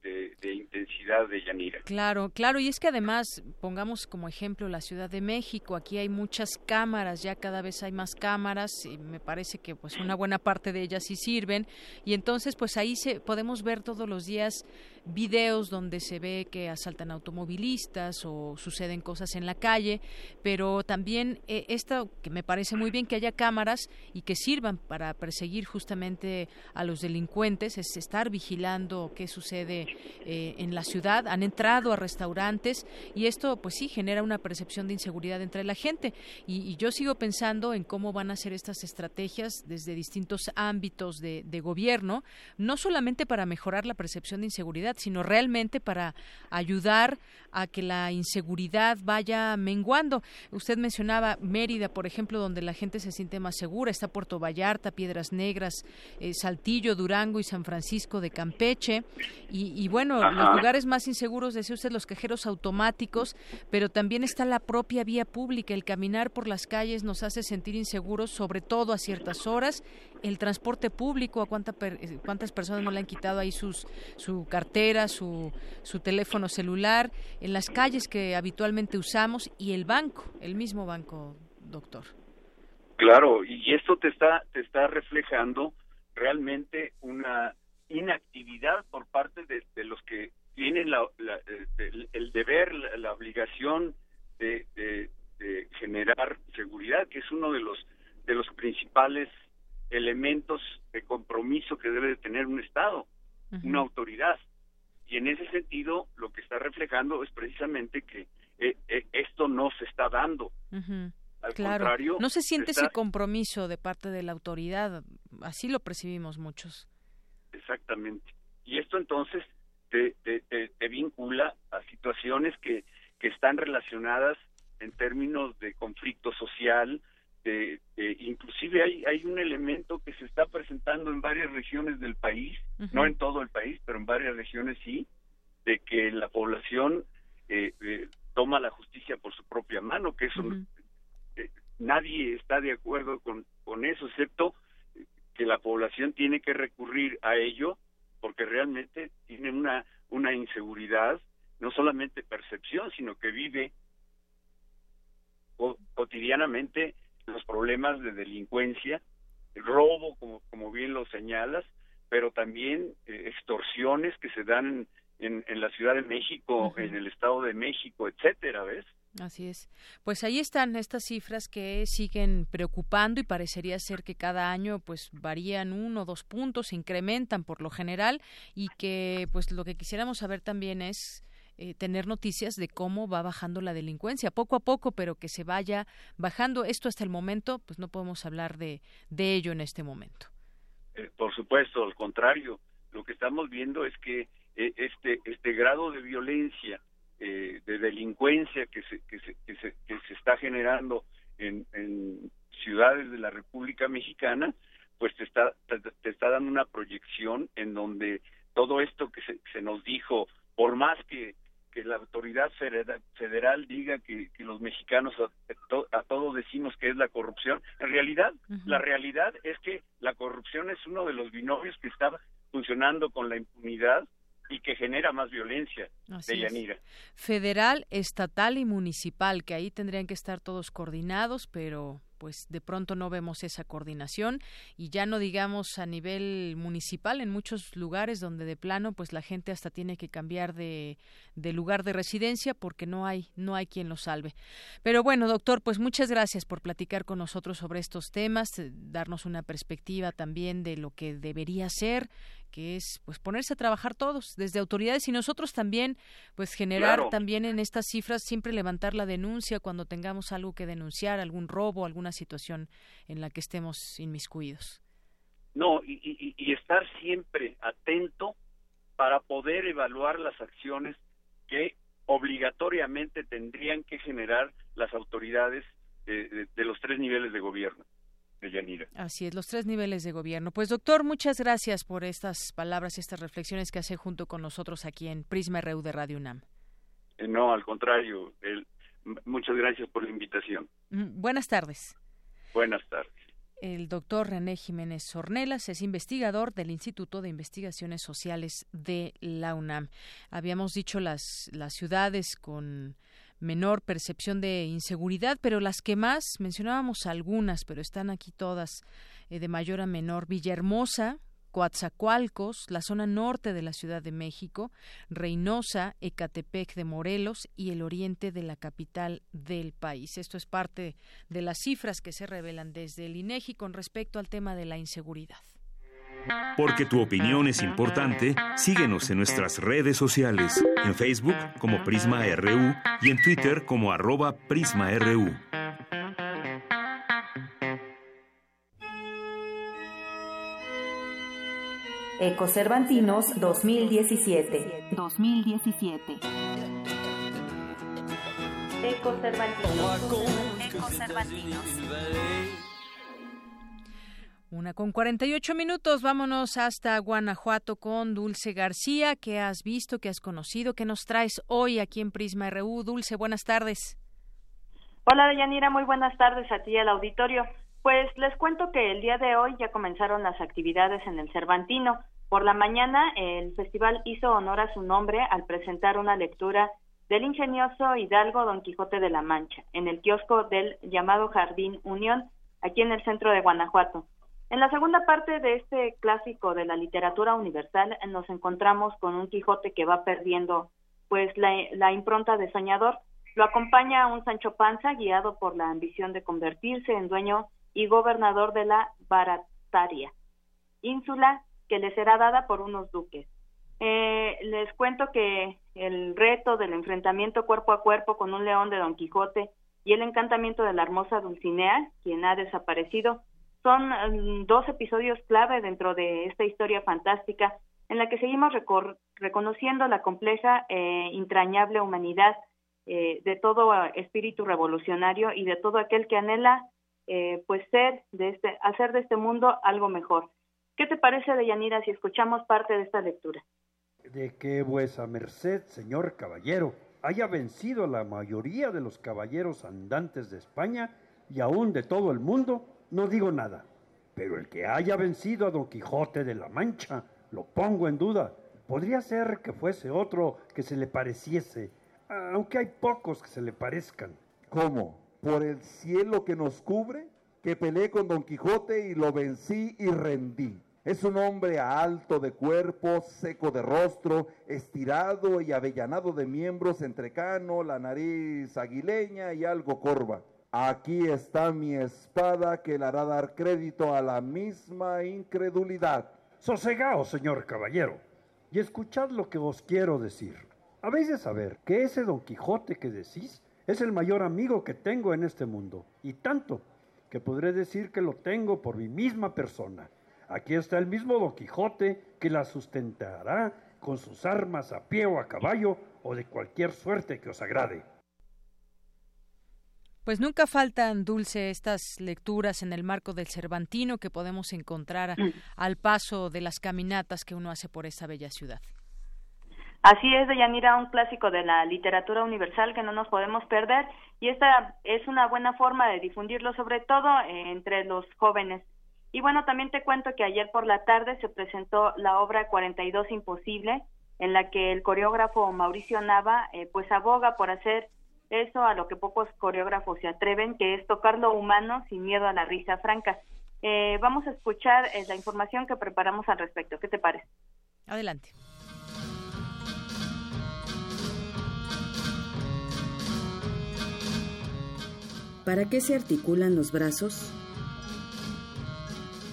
intensidad de Yanira. Claro, claro, y es que además, pongamos como ejemplo la Ciudad de México, aquí hay muchas cámaras, ya cada vez hay más cámaras, y me parece que pues una buena parte de ellas sí sirven, y entonces pues ahí se, podemos ver todos los días videos donde se ve que asaltan automovilistas o suceden cosas en la calle, pero también eh, esto que me parece muy bien que haya cámaras y que sirvan para perseguir justamente a los delincuentes, es estar vigilando qué sucede eh, en la ciudad. Han entrado a restaurantes y esto pues sí genera una percepción de inseguridad entre la gente y, yo sigo pensando en cómo van a ser estas estrategias desde distintos ámbitos de, de gobierno, no solamente para mejorar la percepción de inseguridad, sino realmente para ayudar a que la inseguridad vaya menguando. Usted mencionaba Mérida, por ejemplo, donde la gente se siente más segura, está Puerto Vallarta, Piedras Negras, eh, Saltillo, Durango y San Francisco de Campeche. Y, bueno, los lugares más inseguros, decía usted, los cajeros automáticos, pero también está la propia vía pública. El caminar por las calles nos hace sentir inseguros, sobre todo a ciertas horas. El transporte público, a cuánta eh, cuántas personas no le han quitado ahí sus, su cartera, su, su teléfono celular, en las calles que habitualmente usamos y el banco, el mismo banco, doctor. Claro, y esto te está, te está reflejando realmente una inactividad por parte de, los que tienen la, el, deber, la, obligación de, generar seguridad, que es uno de los de los principales elementos de compromiso que debe de tener un Estado, una autoridad. Y en ese sentido, lo que está reflejando es precisamente que eh, eh, esto no se está dando. Al contrario, no se siente ese compromiso de parte de la autoridad, así lo percibimos muchos. Exactamente. Y esto entonces te, te, vincula a situaciones que, que están relacionadas en términos de conflicto social, de, inclusive hay, hay un elemento que se está presentando en varias regiones del país, no en todo el país, pero en varias regiones sí, de que la población eh, eh, toma la justicia por su propia mano, que eso eh, nadie está de acuerdo con, con eso, excepto que la población tiene que recurrir a ello porque realmente tiene una, una inseguridad, no solamente percepción, sino que vive cotidianamente los problemas de delincuencia, robo, como, como bien lo señalas, pero también eh, extorsiones que se dan en, en, la Ciudad de México, en el Estado de México, etcétera, ¿ves? Así es. Pues ahí están estas cifras que siguen preocupando y parecería ser que cada año pues varían uno o dos puntos, se incrementan por lo general y que pues lo que quisiéramos saber también es eh, tener noticias de cómo va bajando la delincuencia, poco a poco, pero que se vaya bajando. Esto hasta el momento, pues no podemos hablar de, de ello en este momento. Eh, por supuesto, al contrario, lo que estamos viendo es que eh, este, este grado de violencia, de delincuencia que se, que se, que se, que se está generando en, en ciudades de la República Mexicana, pues te está, te, está dando una proyección en donde todo esto que se, se nos dijo, por más que que la autoridad federal, diga que, los mexicanos a, todos decimos que es la corrupción. En realidad, la realidad es que la corrupción es uno de los binomios que está funcionando con la impunidad y que genera más violencia de. Federal, estatal y municipal, que ahí tendrían que estar todos coordinados, pero pues de pronto no vemos esa coordinación. Y ya no digamos a nivel municipal en muchos lugares donde de plano pues la gente hasta tiene que cambiar de, de lugar de residencia porque no hay no hay quien lo salve. Pero bueno doctor pues muchas gracias por platicar con nosotros sobre estos temas eh, darnos una perspectiva también de lo que debería ser que es pues ponerse a trabajar todos desde autoridades y nosotros también pues generar también en estas cifras siempre levantar la denuncia cuando tengamos algo que denunciar algún robo alguna situación en la que estemos inmiscuidos. No y, y, estar siempre atento para poder evaluar las acciones que obligatoriamente tendrían que generar las autoridades de los tres niveles de gobierno Así es, los tres niveles de gobierno. Pues doctor, muchas gracias por estas palabras y estas reflexiones que hace junto con nosotros aquí en Prisma RU de Radio UNAM. Eh, no, al contrario, muchas gracias por la invitación. Mm, buenas tardes. Buenas tardes. El doctor René Jiménez Ornelas es investigador del Instituto de Investigaciones Sociales de la UNAM. Habíamos dicho las, las ciudades con menor percepción de inseguridad, pero las que más, mencionábamos algunas, pero están aquí todas eh, de mayor a menor. Villahermosa, Coatzacoalcos, la zona norte de la Ciudad de México, Reynosa, Ecatepec de Morelos y el oriente de la capital del país. Esto es parte de las cifras que se revelan desde el INEGI con respecto al tema de la inseguridad. Porque tu opinión es importante, síguenos en nuestras redes sociales, en Facebook como Prisma RU y en Twitter como arroba PrismaRU. Ecocervantinos 2017. 2017. Ecocervantinos. Ecocervantinos. Una con 48 minutos, vámonos hasta Guanajuato con Dulce García. ¿Qué has visto, qué has conocido, qué nos traes hoy aquí en Prisma RU? Dulce, buenas tardes. Hola, Deyanira, muy buenas tardes a ti y al auditorio. Pues les cuento que el día de hoy ya comenzaron las actividades en el Cervantino. Por la mañana el festival hizo honor a su nombre al presentar una lectura del ingenioso Hidalgo Don Quijote de la Mancha en el kiosco del llamado Jardín Unión, aquí en el centro de Guanajuato. En la segunda parte de este clásico de la literatura universal nos encontramos con un Quijote que va perdiendo pues la, la impronta de soñador. Lo acompaña un Sancho Panza guiado por la ambición de convertirse en dueño y gobernador de la Barataria, ínsula que le será dada por unos duques. Eh, les cuento que el reto del enfrentamiento cuerpo a cuerpo con un león de Don Quijote y el encantamiento de la hermosa Dulcinea, quien ha desaparecido, son mm, dos episodios clave dentro de esta historia fantástica en la que seguimos reconociendo la compleja e entrañable humanidad eh, de todo espíritu revolucionario y de todo aquel que anhela eh, pues ser de este, hacer de este mundo algo mejor. ¿Qué te parece, Deyanira, si escuchamos parte de esta lectura? De que vuesa merced, señor caballero, haya vencido a la mayoría de los caballeros andantes de España y aún de todo el mundo, no digo nada. Pero el que haya vencido a Don Quijote de la Mancha, lo pongo en duda. Podría ser que fuese otro que se le pareciese, aunque hay pocos que se le parezcan. ¿Cómo? por el cielo que nos cubre, que peleé con Don Quijote y lo vencí y rendí. Es un hombre alto de cuerpo, seco de rostro, estirado y avellanado de miembros, entrecano, la nariz aguileña y algo corva. Aquí está mi espada que le hará dar crédito a la misma incredulidad. Sosegaos, señor caballero, y escuchad lo que os quiero decir. Habéis de saber que ese Don Quijote que decís es el mayor amigo que tengo en este mundo, y tanto que podré decir que lo tengo por mi misma persona. Aquí está el mismo Don Quijote que la sustentará con sus armas a pie o a caballo o de cualquier suerte que os agrade. Pues nunca faltan, Dulce, estas lecturas en el marco del Cervantino que podemos encontrar mm. al paso de las caminatas que uno hace por esta bella ciudad. Así es, Deyanira, un clásico de la literatura universal que no nos podemos perder y esta es una buena forma de difundirlo, sobre todo eh, entre los jóvenes. Y bueno, también te cuento que ayer por la tarde se presentó la obra 42 Imposible, en la que el coreógrafo Mauricio Nava eh, pues aboga por hacer eso a lo que pocos coreógrafos se atreven, que es tocar lo humano sin miedo a la risa franca. Eh, vamos a escuchar la información que preparamos al respecto. ¿Qué te parece? Adelante. ¿Para qué se articulan los brazos?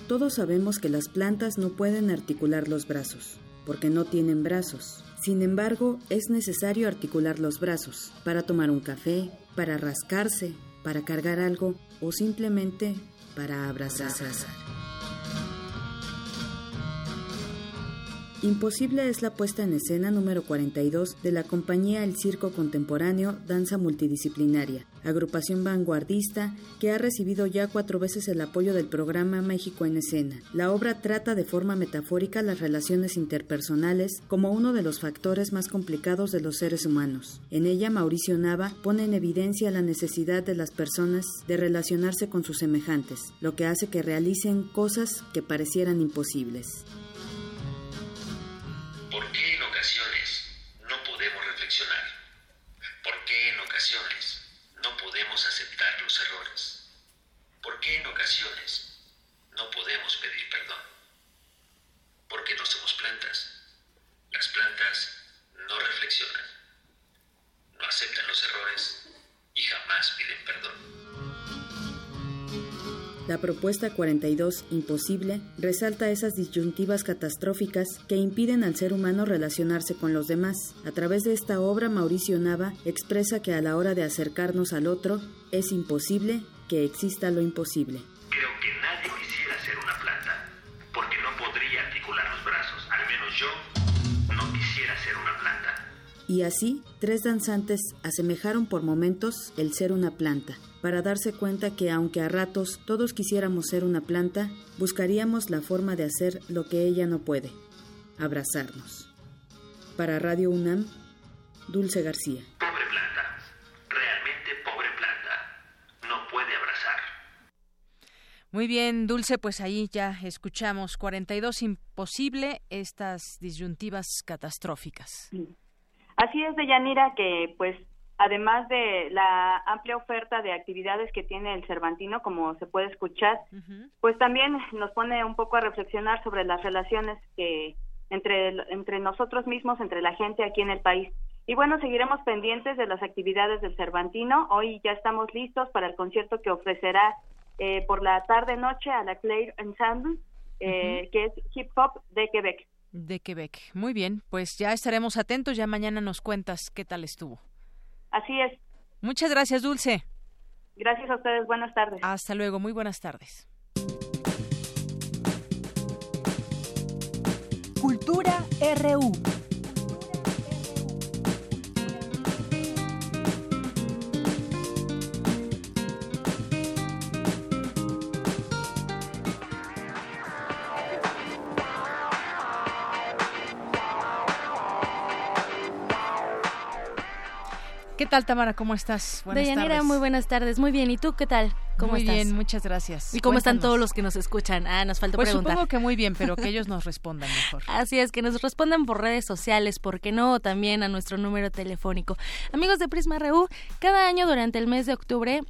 Todos sabemos que las plantas no pueden articular los brazos, porque no tienen brazos. Sin embargo, es necesario articular los brazos para tomar un café, para rascarse, para cargar algo o simplemente para abrazar. Imposible es la puesta en escena número 42 de la compañía El Circo Contemporáneo Danza Multidisciplinaria, agrupación vanguardista que ha recibido ya cuatro veces el apoyo del programa México en Escena. La obra trata de forma metafórica las relaciones interpersonales como uno de los factores más complicados de los seres humanos. En ella, Mauricio Nava pone en evidencia la necesidad de las personas de relacionarse con sus semejantes, lo que hace que realicen cosas que parecieran imposibles. ¿Por qué en ocasiones no podemos reflexionar? ¿Por qué en ocasiones no podemos aceptar los errores? ¿Por qué en no podemos pedir perdón? porque no somos plantas. Las plantas no reflexionan, no aceptan los errores y jamás piden perdón. La propuesta 42, imposible, resalta esas disyuntivas catastróficas que impiden al ser humano relacionarse con los demás. A través de esta obra, Mauricio Nava expresa que a la hora de acercarnos al otro, es imposible que exista lo imposible. Creo que nadie quisiera ser una planta, porque no podría articular los brazos. Al menos yo no quisiera ser una planta. Y así, tres danzantes asemejaron por momentos el ser una planta, para darse cuenta que aunque a ratos todos quisiéramos ser una planta, buscaríamos la forma de hacer lo que ella no puede, abrazarnos. Para Radio UNAM, Dulce García. Pobre planta, realmente pobre planta, no puede abrazar. Muy bien, Dulce, pues ahí ya escuchamos 42 imposible estas disyuntivas catastróficas. Así es, Deyanira, que pues además de la amplia oferta de actividades que tiene el Cervantino, como se puede escuchar, pues también nos pone un poco a reflexionar sobre las relaciones que entre, entre nosotros mismos, entre la gente aquí en el país. Y bueno, seguiremos pendientes de las actividades del Cervantino. Hoy ya estamos listos para el concierto que ofrecerá eh, por la tarde-noche a la Claire Ensemble, eh, que es hip hop de Quebec. De Quebec. Muy bien, pues ya estaremos atentos. Ya mañana nos cuentas qué tal estuvo. Así es. Muchas gracias, Dulce. Gracias a ustedes. Buenas tardes. Hasta luego. Muy buenas tardes. Cultura RU. ¿Qué tal, Tamara? ¿Cómo estás? Buenas Deyanira, tardes. muy buenas tardes. Muy bien. ¿Y tú qué tal? ¿Cómo muy estás? bien, muchas gracias. ¿Y cómo están todos los que nos escuchan? Ah, nos falta Pues preguntar. supongo que muy bien, pero que ellos nos respondan mejor. Así es, que nos respondan por redes sociales, ¿por qué no? También a nuestro número telefónico. Amigos de Prisma RU, cada año durante el mes de octubre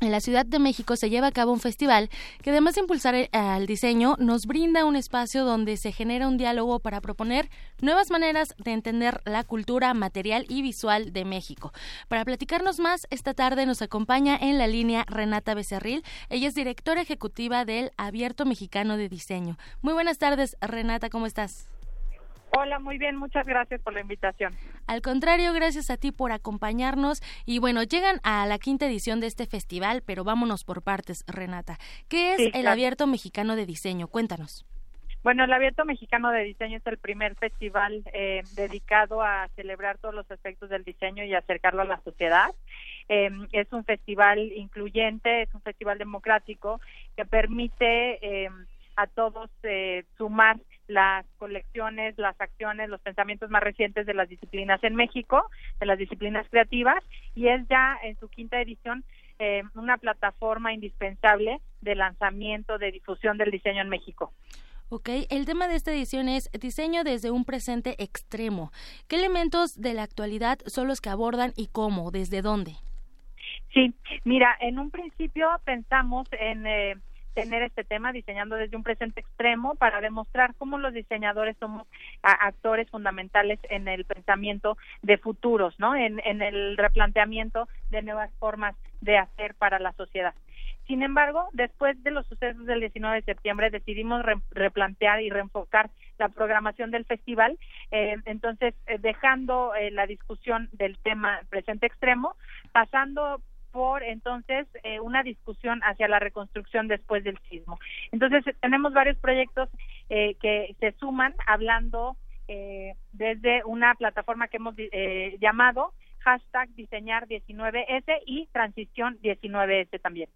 en la Ciudad de México se lleva a cabo un festival que además de impulsar el- al diseño, nos brinda un espacio donde se genera un diálogo para proponer nuevas maneras de entender la cultura material y visual de México. Para platicarnos más, esta tarde nos acompaña en la línea Renata Becerril. Ella es directora ejecutiva del Abierto Mexicano de Diseño. Muy buenas tardes, Renata, ¿cómo estás? Hola, muy bien, muchas gracias por la invitación. Al contrario, gracias a ti por acompañarnos. Y bueno, llegan a la quinta edición de este festival, pero vámonos por partes, Renata. ¿Qué es Sí, el. Abierto Mexicano de Diseño? Cuéntanos. Bueno, el Abierto Mexicano de Diseño es el primer festival eh, dedicado a celebrar todos los aspectos del diseño y acercarlo a la sociedad. Eh, es un festival incluyente, es un festival democrático que permite eh, a todos eh, sumar las colecciones, las acciones, los pensamientos más recientes de las disciplinas en México, de las disciplinas creativas, y es ya en su quinta edición eh, una plataforma indispensable de lanzamiento, de difusión del diseño en México. Ok, el tema de esta edición es diseño desde un presente extremo. ¿Qué elementos de la actualidad son los que abordan y cómo? ¿Desde dónde? Sí, mira, en un principio pensamos en eh, tener este tema diseñando desde un presente extremo para demostrar cómo los diseñadores somos actores fundamentales en el pensamiento de futuros, ¿no? En, en el replanteamiento de nuevas formas de hacer para la sociedad. Sin embargo, después de los sucesos del 19 de septiembre decidimos re- replantear y reenfocar la programación del festival, eh, entonces eh, dejando eh, la discusión del tema presente extremo, pasando por entonces eh, una discusión hacia la reconstrucción después del sismo. Entonces tenemos varios proyectos eh, que se suman hablando eh, desde una plataforma que hemos eh, llamado hashtag diseñar 19S y transición 19S también.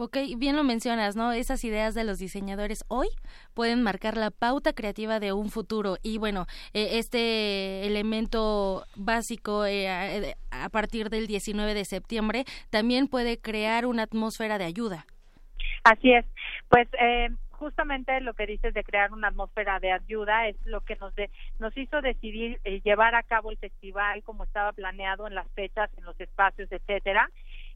Ok, bien lo mencionas, ¿no? Esas ideas de los diseñadores hoy pueden marcar la pauta creativa de un futuro. Y bueno, eh, este elemento básico eh, a, a partir del 19 de septiembre también puede crear una atmósfera de ayuda. Así es. Pues eh, justamente lo que dices de crear una atmósfera de ayuda es lo que nos de- nos hizo decidir eh, llevar a cabo el festival como estaba planeado en las fechas, en los espacios, etcétera.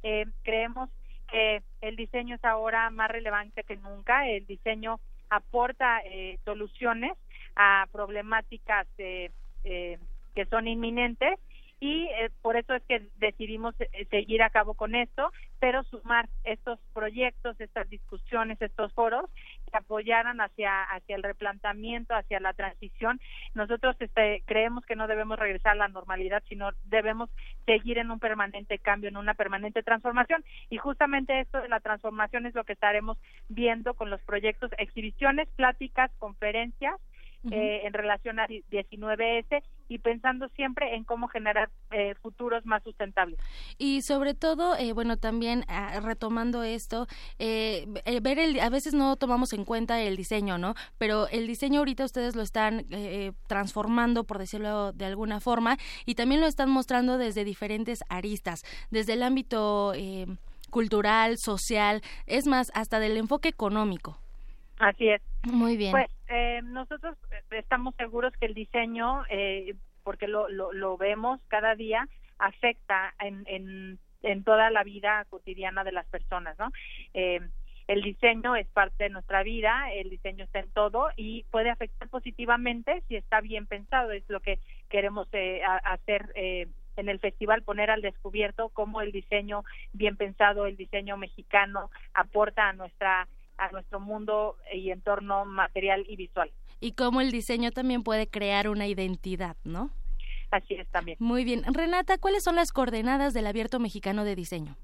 Eh, creemos que el diseño es ahora más relevante que nunca. El diseño aporta eh, soluciones a problemáticas eh, que son inminentes y eh, por eso es que decidimos eh, seguir a cabo con esto, pero sumar estos proyectos, estas discusiones, estos foros que apoyaran hacia hacia el replanteamiento, hacia la transición. Nosotros este, creemos que no debemos regresar a la normalidad, sino debemos seguir en un permanente cambio, en una permanente transformación y justamente esto la transformación es lo que estaremos viendo con los proyectos, exhibiciones, pláticas, conferencias eh, en relación a 19S y pensando siempre en cómo generar eh, futuros más sustentables. Y sobre todo, eh, bueno, también ah, retomando esto, ver el, a veces no tomamos en cuenta el diseño, ¿no? Pero el diseño ahorita ustedes lo están transformando, por decirlo de alguna forma, y también lo están mostrando desde diferentes aristas, desde el ámbito cultural, social, es más, hasta del enfoque económico. Así es. Muy bien. Pues eh, nosotros estamos seguros que el diseño, eh, porque lo, lo, vemos cada día, afecta en, en, en, toda la vida cotidiana de las personas, ¿no? Eh, el diseño es parte de nuestra vida, el diseño está en todo y puede afectar positivamente si está bien pensado, es lo que queremos hacer en el festival poner al descubierto cómo el diseño bien pensado, el diseño mexicano aporta a nuestra a nuestro mundo y entorno material y visual. Y cómo el diseño también puede crear una identidad, ¿no? Así es también. Muy bien. Renata, ¿cuáles son las coordenadas del Abierto Mexicano de Diseño?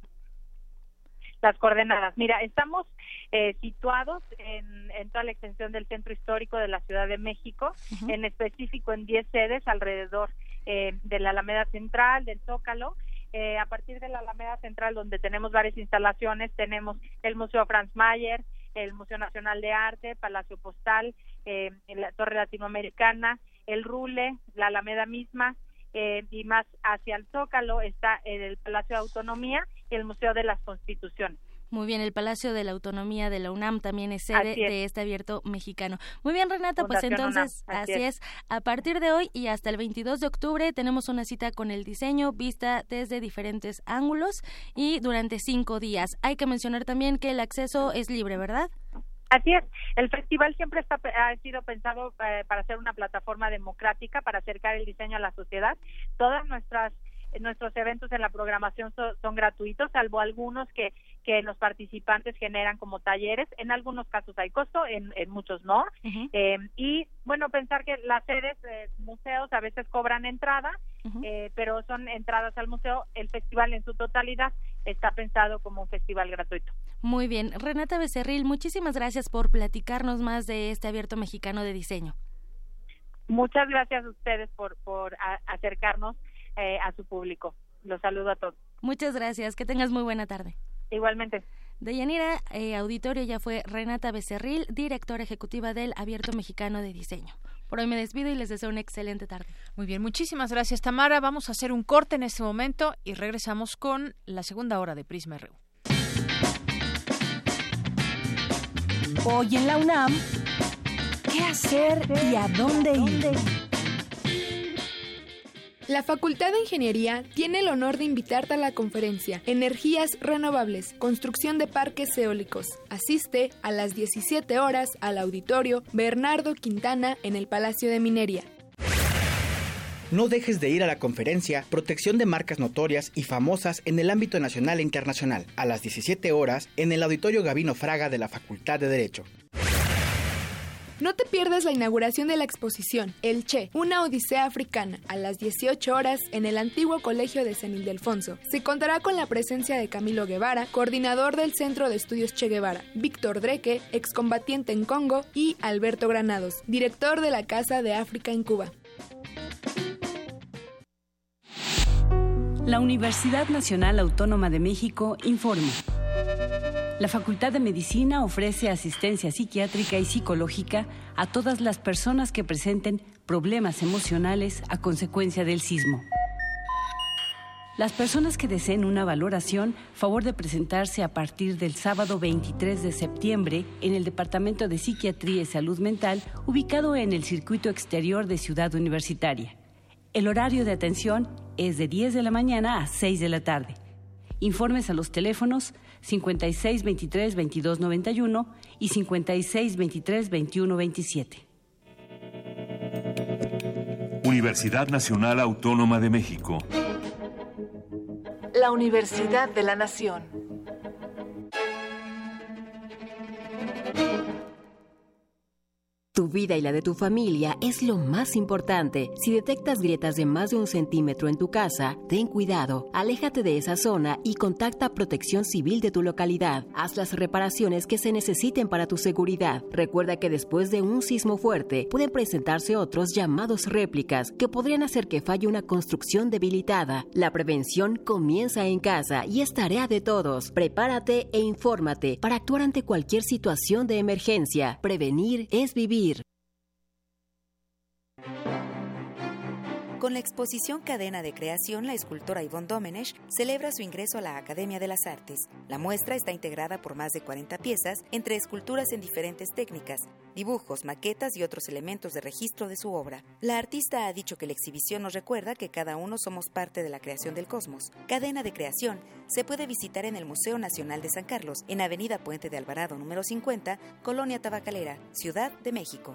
Las coordenadas. Mira, estamos eh, situados en, toda la extensión del centro histórico de la Ciudad de México, en específico en 10 sedes alrededor eh, de la Alameda Central, del Zócalo, eh, a partir de la Alameda Central, donde tenemos varias instalaciones, tenemos el Museo Franz Mayer, el Museo Nacional de Arte, Palacio Postal, eh, la Torre Latinoamericana, el Rule, la Alameda misma, eh, y más hacia el Zócalo está el Palacio de Autonomía y el Museo de las Constituciones. Muy bien, el Palacio de la Autonomía de la UNAM también es sede de este abierto mexicano. Muy bien, Renata, pues entonces así, es. A partir de hoy y hasta el 22 de octubre tenemos una cita con el diseño vista desde diferentes ángulos y durante cinco días. Hay que mencionar también que el acceso es libre, ¿verdad? Así es, el festival siempre está, ha sido pensado eh, para ser una plataforma democrática, para acercar el diseño a la sociedad. Todas nuestras nuestros eventos en la programación son gratuitos, salvo algunos que, que los participantes generan como talleres. En algunos casos hay costo, en, en muchos no. eh, y bueno, pensar que las sedes, eh, museos a veces cobran entrada, eh, pero son entradas al museo. El festival en su totalidad está pensado como un festival gratuito. Muy bien. Renata Becerril, muchísimas gracias por platicarnos más de este abierto mexicano de diseño. Muchas gracias a ustedes por, por acercarnos eh, a su público. Los saludo a todos. Muchas gracias. Que tengas muy buena tarde. Igualmente. De Yanira, eh, auditorio ya fue Renata Becerril, directora ejecutiva del Abierto Mexicano de Diseño. Por hoy me despido y les deseo una excelente tarde. Muy bien, muchísimas gracias Tamara. Vamos a hacer un corte en este momento y regresamos con la segunda hora de Prisma RU. Hoy en la UNAM, ¿qué hacer y a dónde ir? La Facultad de Ingeniería tiene el honor de invitarte a la conferencia Energías Renovables, Construcción de Parques Eólicos. Asiste a las 17 horas al auditorio Bernardo Quintana en el Palacio de Minería. No dejes de ir a la conferencia Protección de marcas notorias y famosas en el ámbito nacional e internacional, a las 17 horas en el Auditorio Gabino Fraga de la Facultad de Derecho. No te pierdas la inauguración de la exposición El Che, una odisea africana, a las 18 horas en el antiguo Colegio de San Ildefonso. Se contará con la presencia de Camilo Guevara, coordinador del Centro de Estudios Che Guevara, Víctor Dreke, excombatiente en Congo, y Alberto Granados, director de la Casa de África en Cuba. La Universidad Nacional Autónoma de México informa. La Facultad de Medicina ofrece asistencia psiquiátrica y psicológica a todas las personas que presenten problemas emocionales a consecuencia del sismo. Las personas que deseen una valoración, favor de presentarse a partir del sábado 23 de septiembre en el Departamento de Psiquiatría y Salud Mental, ubicado en el circuito exterior de Ciudad Universitaria. El horario de atención es de 10 de la mañana a 6 de la tarde. Informes a los teléfonos 56 23 22 91 y 56 23 21 27. Universidad Nacional Autónoma de México. La Universidad de la Nación. Tu vida y la de tu familia es lo más importante. Si detectas grietas de más de un centímetro en tu casa, ten cuidado, aléjate de esa zona y contacta Protección Civil de tu localidad. Haz las reparaciones que se necesiten para tu seguridad. Recuerda que después de un sismo fuerte pueden presentarse otros llamados réplicas que podrían hacer que falle una construcción debilitada. La prevención comienza en casa y es tarea de todos. Prepárate e infórmate para actuar ante cualquier situación de emergencia. Prevenir es vivir. Con la exposición Cadena de Creación, la escultora Yvonne Domenech celebra su ingreso a la Academia de las Artes. La muestra está integrada por más de 40 piezas, entre esculturas en diferentes técnicas, dibujos, maquetas y otros elementos de registro de su obra. La artista ha dicho que la exhibición nos recuerda que cada uno somos parte de la creación del cosmos. Cadena de Creación se puede visitar en el Museo Nacional de San Carlos, en Avenida Puente de Alvarado número 50, Colonia Tabacalera, Ciudad de México.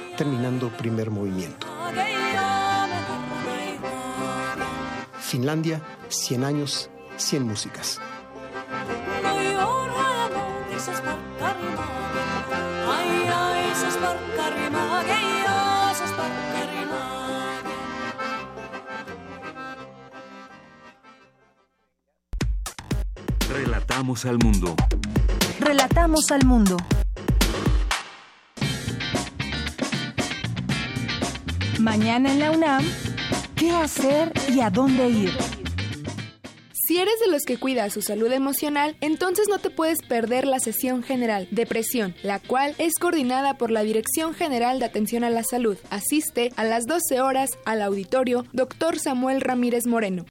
terminando primer movimiento. Finlandia, 100 años, 100 músicas. Relatamos al mundo. Relatamos al mundo. Mañana en la UNAM, ¿qué hacer y a dónde ir? Si eres de los que cuida su salud emocional, entonces no te puedes perder la sesión general Depresión, la cual es coordinada por la Dirección General de Atención a la Salud. Asiste a las 12 horas al auditorio Dr. Samuel Ramírez Moreno.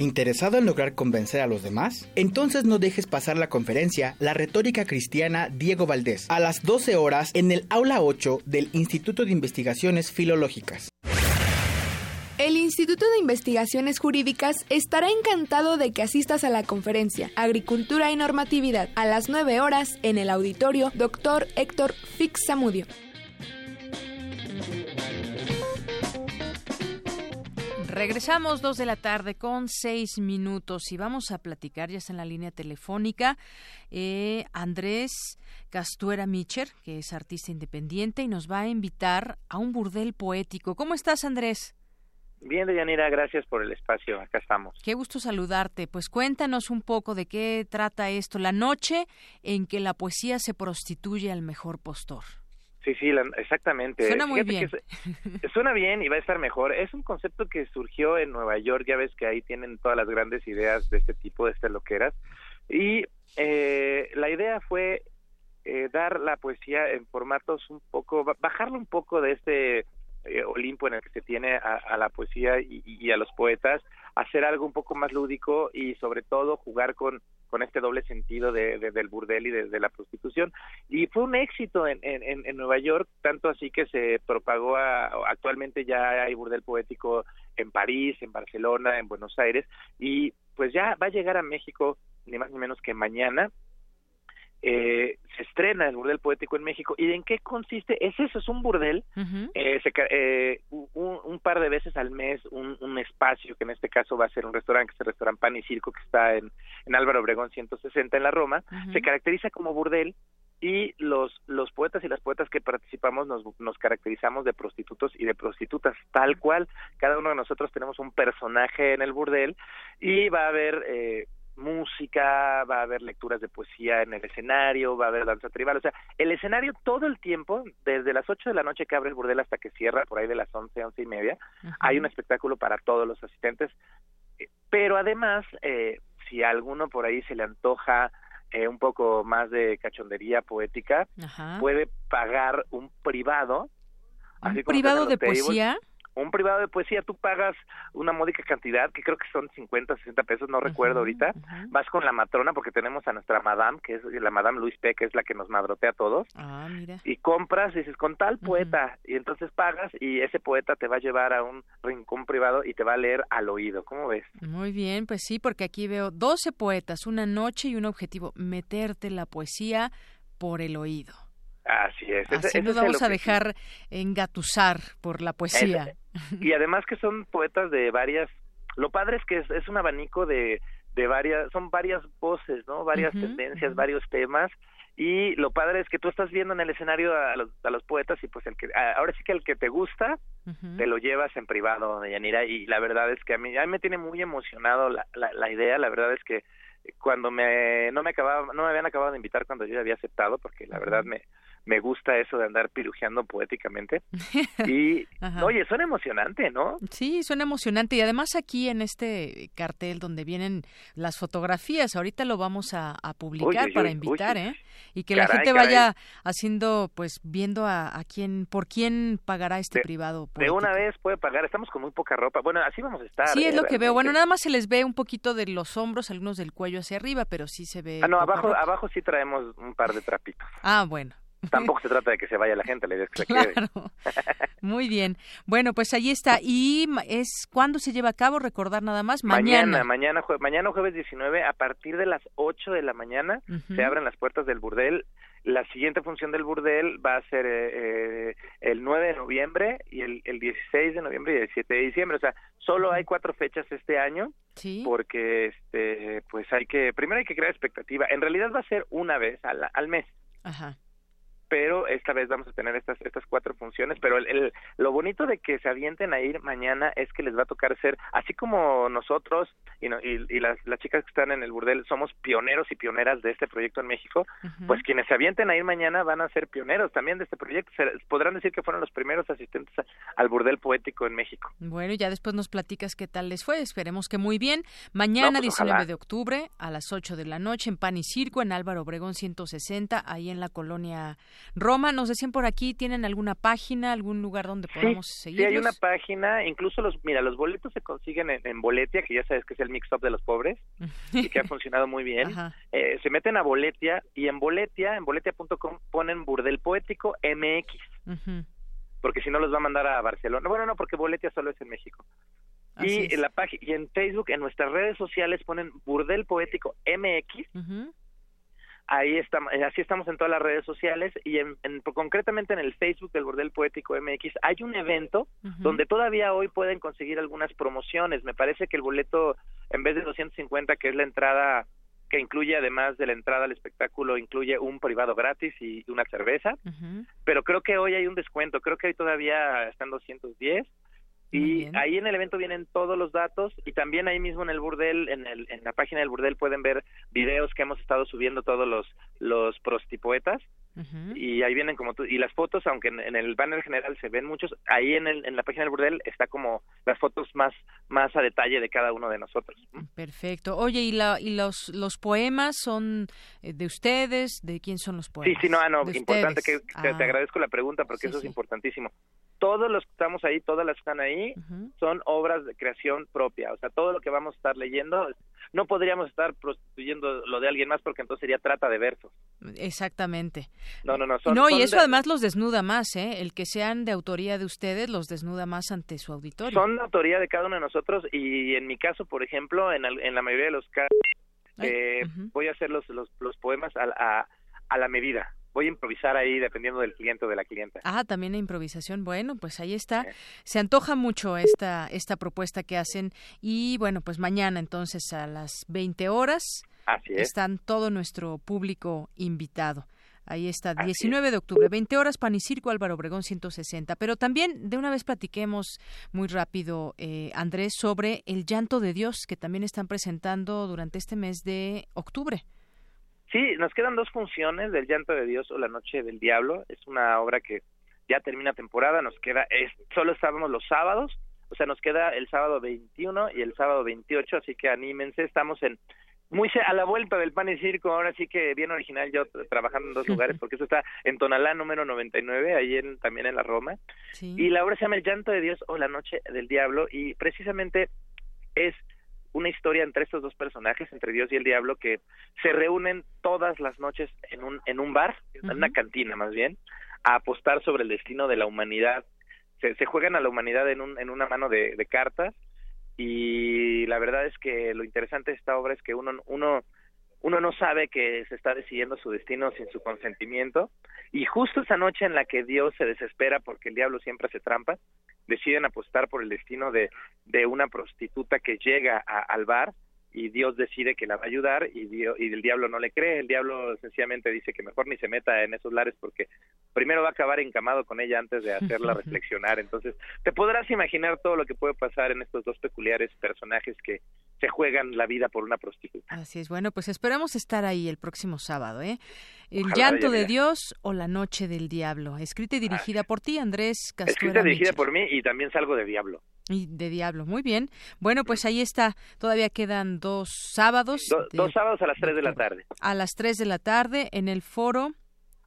¿Interesado en lograr convencer a los demás? Entonces no dejes pasar la conferencia La retórica cristiana Diego Valdés a las 12 horas en el aula 8 del Instituto de Investigaciones Filológicas. El Instituto de Investigaciones Jurídicas estará encantado de que asistas a la conferencia Agricultura y Normatividad a las 9 horas en el auditorio Dr. Héctor Fix Zamudio. Regresamos dos de la tarde con seis minutos y vamos a platicar, ya está en la línea telefónica, eh, Andrés Castuera Micher, que es artista independiente y nos va a invitar a un burdel poético. ¿Cómo estás, Andrés? Bien, Deyanira, gracias por el espacio. Acá estamos. Qué gusto saludarte. Pues cuéntanos un poco de qué trata esto, la noche en que la poesía se prostituye al mejor postor. Sí, sí, exactamente. Suena muy bien. suena bien y va a estar mejor. Es un concepto que surgió en Nueva York, ya ves que ahí tienen todas las grandes ideas de este tipo, de este loqueras. Y eh, la idea fue eh, dar la poesía en formatos un poco, bajarlo un poco de este eh, Olimpo en el que se tiene a, la poesía y, a los poetas, hacer algo un poco más lúdico y sobre todo jugar con, con este doble sentido de, del burdel y de, la prostitución. Y fue un éxito en, en, en, Nueva York, tanto así que se propagó a, actualmente ya hay burdel poético en París, en Barcelona, en Buenos Aires, y pues ya va a llegar a México ni más ni menos que mañana eh, se estrena el burdel poético en México. ¿Y en qué consiste? Es eso, es un burdel, eh, se, eh, un, un, par de veces al mes, un, un, espacio que en este caso va a ser un restaurante, que es el restaurante Pan y Circo, que está en, en Álvaro Obregón 160 en la Roma, se caracteriza como burdel y los los poetas y las poetas que participamos nos, nos caracterizamos de prostitutos y de prostitutas tal cual cada uno de nosotros tenemos un personaje en el burdel y va a haber eh, música, va a haber lecturas de poesía en el escenario, va a haber danza tribal, o sea, el escenario todo el tiempo, desde las 8 de la noche que abre el burdel hasta que cierra, por ahí de las 11, 11 y media, hay un espectáculo para todos los asistentes, eh, pero además, eh, si a alguno por ahí se le antoja eh, un poco más de cachondería poética, puede pagar un privado. ¿Un privado de poesía? Un privado de poesía tú pagas una módica cantidad, que creo que son 50, 60 pesos, no recuerdo ahorita, vas con la matrona porque tenemos a nuestra madame, que es la madame Luis P, que es la que nos madrotea a todos, ah, y compras, y dices, con tal poeta, y entonces pagas y ese poeta te va a llevar a un rincón privado y te va a leer al oído, ¿cómo ves? Muy bien, pues sí, porque aquí veo 12 poetas, una noche y un objetivo, meterte la poesía por el oído. Así es. Así nos vamos a dejar engatusar por la poesía. y además que son poetas de varias... Lo padre es que es, un abanico de, de varias... Son varias voces, ¿no? Varias tendencias, varios temas. Y lo padre es que tú estás viendo en el escenario a los, a los poetas y pues el que ahora sí que el que te gusta te lo llevas en privado, Yanira. Y la verdad es que a mí, a mí me tiene muy emocionado la, la, la idea. La verdad es que cuando me no me acababa no me habían acabado de invitar cuando yo ya había aceptado porque la verdad me me gusta eso de andar pirujeando poéticamente. Y, oye, suena emocionante, ¿no? Sí, suena emocionante. Y además aquí en este cartel donde vienen las fotografías, ahorita lo vamos a, publicar para invitar, ¿eh? Y que la gente vaya haciendo, pues, viendo a, a, quién, por quién pagará este privado. De una vez puede pagar, estamos con muy poca ropa. Bueno, así vamos a estar. Sí, es lo que veo. Bueno, nada más se les ve un poquito de los hombros, algunos del cuello hacia arriba, pero sí se ve. Ah, no, abajo, abajo sí traemos un par de trapitos. Ah, bueno. Tampoco se trata de que se vaya la gente, la idea es que se quede. Muy bien. Bueno, pues ahí está. ¿Y es cuándo se lleva a cabo? Recordar nada más. Mañana. Mañana, mañana, jueves 19, a partir de las 8 de la mañana, se abren las puertas del burdel. La siguiente función del burdel va a ser eh, eh, el 9 de noviembre y el, el 16 de noviembre y el 7 de diciembre. O sea, solo hay cuatro fechas este año. Sí. Porque, este, pues hay que, primero hay que crear expectativa. En realidad va a ser una vez al, al mes. Ajá pero esta vez vamos a tener estas estas cuatro funciones, pero el, lo bonito de que se avienten a ir mañana es que les va a tocar ser, así como nosotros y, y, las, las chicas que están en el burdel somos pioneros y pioneras de este proyecto en México, pues quienes se avienten a ir mañana van a ser pioneros también de este proyecto, se, podrán decir que fueron los primeros asistentes al burdel poético en México. Bueno, ya después nos platicas qué tal les fue, esperemos que muy bien. Mañana, 19 pues de octubre, a las 8 de la noche, en Pan y Circo, en Álvaro Obregón 160, ahí en la colonia Roma, nos decían por aquí, ¿tienen alguna página, algún lugar donde podamos seguir? Sí, hay una página, incluso los, mira, los boletos se consiguen en, Boletia, que ya sabes que es el mix-up de los pobres, y que ha funcionado muy bien. Eh, se meten a Boletia, y en Boletia, en boletia.com, ponen Burdel Poético MX. Porque si no los va a mandar a Barcelona. Bueno, no, porque Boletia solo es en México. y en la página y en Facebook, en nuestras redes sociales ponen Burdel Poético MX ahí estamos, eh, así estamos en todas las redes sociales y en, concretamente en el Facebook del Bordel Poético MX hay un evento donde todavía hoy pueden conseguir algunas promociones. Me parece que el boleto, en vez de 250, que es la entrada que incluye además de la entrada al espectáculo, incluye un privado gratis y una cerveza, pero creo que hoy hay un descuento, creo que hoy todavía están 210 y ahí en el evento vienen todos los datos y también ahí mismo en el burdel, en, el, en la página del burdel pueden ver videos que hemos estado subiendo todos los, los prostipoetas y ahí vienen como tú, y las fotos, aunque en, el banner general se ven muchos, ahí en, el, en la página del burdel está como las fotos más, más a detalle de cada uno de nosotros. Perfecto. Oye, ¿y, la, y los, los poemas son eh, de ustedes? ¿De quién son los poemas? Sí, sí, no, ah, no, importante que te, ah. agradezco la pregunta porque eso es importantísimo todos los que estamos ahí, todas las que están ahí, son obras de creación propia. O sea, todo lo que vamos a estar leyendo, no podríamos estar prostituyendo lo de alguien más porque entonces sería trata de versos. Exactamente. No, no, no. no, y eso además los desnuda más, ¿eh? El que sean de autoría de ustedes los desnuda más ante su auditorio. Son de autoría de cada uno de nosotros y en mi caso, por ejemplo, en, en la mayoría de los casos, eh, voy a hacer los, los, los poemas a, a a la medida. Voy a improvisar ahí dependiendo del cliente o de la clienta. Ah, también la improvisación. Bueno, pues ahí está. Se antoja mucho esta, esta propuesta que hacen. Y bueno, pues mañana entonces a las 20 horas Así es. están todo nuestro público invitado. Ahí está, 19 de octubre, 20 horas, Pan y Circo, Álvaro Obregón 160. Pero también de una vez platiquemos muy rápido, eh, Andrés, sobre El Llanto de Dios, que también están presentando durante este mes de octubre. Sí, nos quedan dos funciones del Llanto de Dios o La Noche del Diablo. Es una obra que ya termina temporada, nos queda, es, solo estábamos los sábados, o sea, nos queda el sábado 21 y el sábado 28, así que anímense, estamos en muy a la vuelta del pan y circo, ahora sí que bien original yo tra- trabajando en dos lugares, porque eso está en Tonalá número 99, ahí en, también en la Roma, y la obra se llama El llanto de Dios o La noche del diablo, y precisamente es una historia entre estos dos personajes, entre Dios y el diablo, que se reúnen todas las noches en un, en un bar, en una cantina más bien, a apostar sobre el destino de la humanidad. Se, se juegan a la humanidad en, un, en una mano de, de cartas y la verdad es que lo interesante de esta obra es que uno, uno, uno no sabe que se está decidiendo su destino sin su consentimiento y justo esa noche en la que Dios se desespera porque el diablo siempre hace trampa, deciden apostar por el destino de, de una prostituta que llega a- al bar y Dios decide que la va a ayudar y, y el diablo no le cree, el diablo sencillamente dice que mejor ni se meta en esos lares porque primero va a acabar encamado con ella antes de hacerla reflexionar. Entonces, te podrás imaginar todo lo que puede pasar en estos dos peculiares personajes que se juegan la vida por una prostituta. Así es, bueno, pues esperamos estar ahí el próximo sábado, ¿eh? El Ojalá, llanto de. Dios o la noche del diablo, escrita y dirigida por ti, Andrés Castuera Escrita dirigida Mitchell. por mí y también salgo de diablo. Y de diablo, muy bien. Bueno, pues ahí está, todavía quedan dos sábados Do- de- dos sábados a las 3 de la tarde. a las 3 de la tarde en el foro.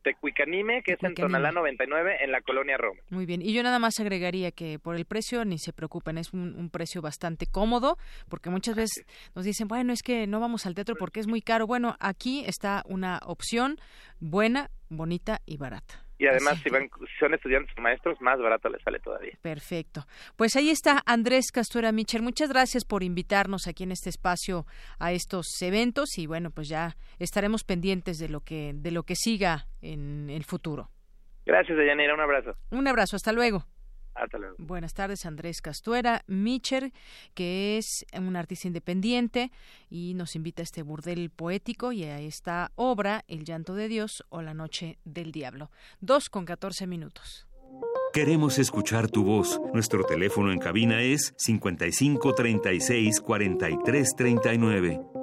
Tecuicanime, que es en. Tonalá 99, en la colonia Roma. Muy bien, y yo nada más agregaría que por el precio ni se preocupen, es un, un precio bastante cómodo, porque muchas veces nos dicen, bueno, es que no vamos al teatro porque es muy caro. Bueno, aquí está una opción buena, bonita y barata. Y además, si van, si son estudiantes o maestros, más barato les sale todavía. Perfecto. Pues ahí está Andrés Castuera Micher. Muchas gracias por invitarnos aquí en este espacio a estos eventos y bueno, pues ya estaremos pendientes de lo que de lo que siga en el futuro. Gracias, Deyanira. Un abrazo. Un abrazo, hasta luego. Hasta luego. Buenas tardes, Andrés Castuera Micher, que es un artista independiente y nos invita a este burdel poético y a esta obra, El llanto de Dios o La noche del diablo. Dos con catorce minutos. Queremos escuchar tu voz. Nuestro teléfono en cabina es 55 36 43 39.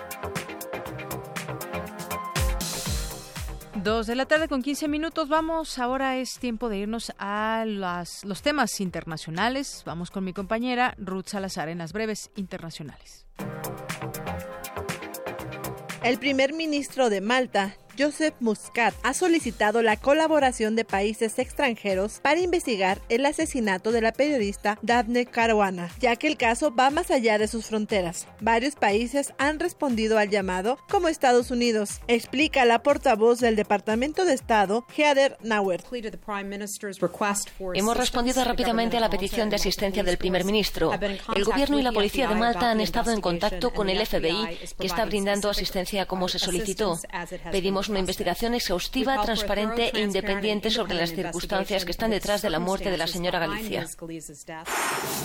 Dos de la tarde con 15 minutos. Vamos, ahora es tiempo de irnos a los temas internacionales. Vamos con mi compañera Ruth Salazar en las breves internacionales. El primer ministro de Malta, Joseph Muscat, ha solicitado la colaboración de países extranjeros para investigar el asesinato de la periodista Daphne Caruana, ya que el caso va más allá de sus fronteras. Varios países han respondido al llamado, como Estados Unidos, explica la portavoz del Departamento de Estado, Heather Nauert. Hemos respondido rápidamente a la petición de asistencia del primer ministro. El gobierno y la policía de Malta han estado en contacto con el FBI, que está brindando asistencia como se solicitó. Pedimos una investigación exhaustiva, transparente e independiente sobre las circunstancias que están detrás de la muerte de la señora Galicia.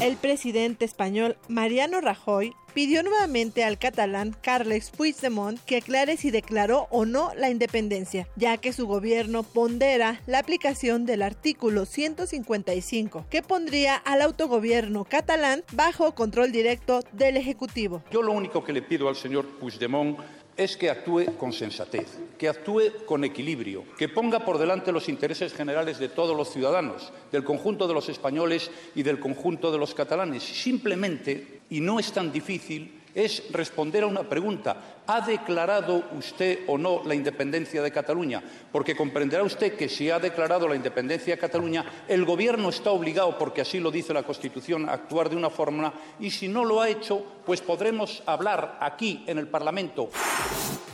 El presidente español Mariano Rajoy pidió nuevamente al catalán Carles Puigdemont que aclare si declaró o no la independencia, ya que su gobierno pondera la aplicación del artículo 155, que pondría al autogobierno catalán bajo control directo del Ejecutivo. Yo lo único que le pido al señor Puigdemont es que actúe con sensatez, que actúe con equilibrio, que ponga por delante los intereses generales de todos los ciudadanos, del conjunto de los españoles y del conjunto de los catalanes. Simplemente, y no es tan difícil, es responder a una pregunta. ¿Ha declarado usted o no la independencia de Cataluña? Porque comprenderá usted que si ha declarado la independencia de Cataluña, el Gobierno está obligado, porque así lo dice la Constitución, a actuar de una forma y si no lo ha hecho, pues podremos hablar aquí en el Parlamento.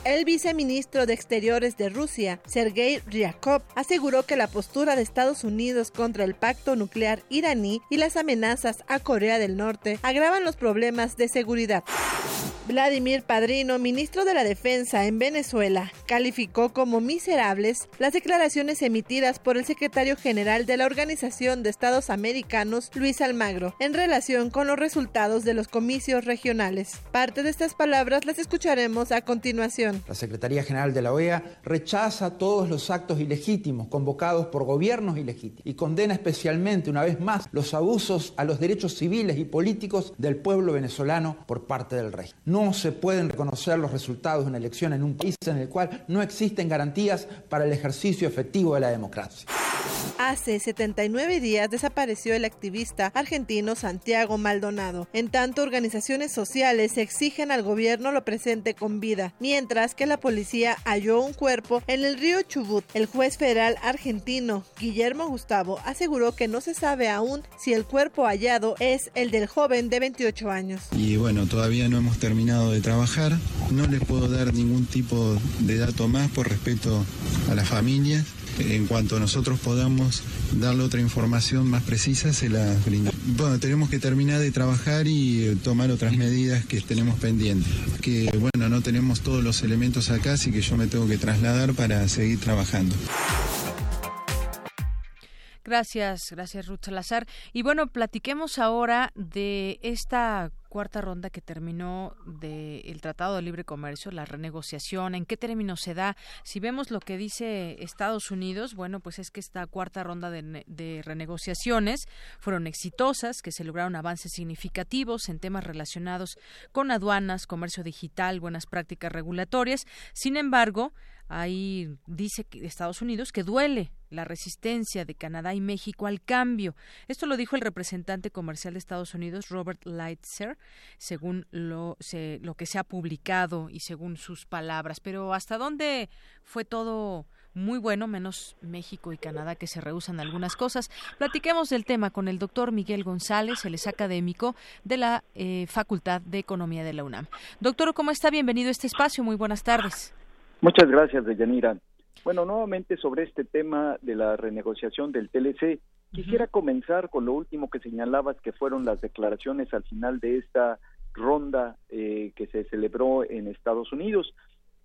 El viceministro de Exteriores de Rusia, Sergei Ryakov, aseguró que la postura de Estados Unidos contra el pacto nuclear iraní y las amenazas a Corea del Norte agravan los problemas de seguridad. Vladimir Padrino, ministro de la Defensa en Venezuela, calificó como miserables las declaraciones emitidas por el secretario general de la Organización de Estados Americanos, Luis Almagro, en relación con los resultados de los comicios regionales. Parte de estas palabras las escucharemos a continuación. La Secretaría General de la OEA rechaza todos los actos ilegítimos convocados por gobiernos ilegítimos y condena especialmente, una vez más, los abusos a los derechos civiles y políticos del pueblo venezolano por parte del rey. No se pueden reconocer los resultados de una elección en un país en el cual no existen garantías para el ejercicio efectivo de la democracia. Hace 79 días desapareció el activista argentino Santiago Maldonado. En tanto, organizaciones sociales exigen al gobierno lo presente con vida, mientras que la policía halló un cuerpo en el río Chubut. El juez federal argentino Guillermo Gustavo aseguró que no se sabe aún si el cuerpo hallado es el del joven de 28 años. Y bueno, todavía no hemos terminado de trabajar. No les puedo dar ningún tipo de dato más por respeto a las familias. En cuanto nosotros podamos darle otra información más precisa, se la brindamos. Bueno, tenemos que terminar de trabajar y eh, tomar otras medidas que tenemos pendientes. Que bueno, no tenemos todos los elementos acá, así que yo me tengo que trasladar para seguir trabajando. Gracias, gracias Ruth Salazar. Y bueno, platiquemos ahora de esta cuarta ronda que terminó del Tratado de Libre Comercio, la renegociación, en qué términos se da. Si vemos lo que dice Estados Unidos, bueno, pues es que esta cuarta ronda de, de renegociaciones fueron exitosas, que se lograron avances significativos en temas relacionados con aduanas, comercio digital, buenas prácticas regulatorias. Sin embargo, Ahí dice que Estados Unidos que duele la resistencia de Canadá y México al cambio. Esto lo dijo el representante comercial de Estados Unidos, Robert Lightser, según lo, lo que se ha publicado y según sus palabras. Pero ¿hasta dónde fue todo muy bueno, menos México y Canadá que se rehusan algunas cosas. Platiquemos del tema con el doctor Miguel González, él es académico de la eh, Facultad de Economía de la UNAM. Doctor, ¿cómo está? Bienvenido a este espacio. Muy buenas tardes. Muchas gracias, Deyanira. Bueno, nuevamente sobre este tema de la renegociación del TLC, quisiera comenzar con lo último que señalabas, que fueron las declaraciones al final de esta ronda eh, que se celebró en Estados Unidos.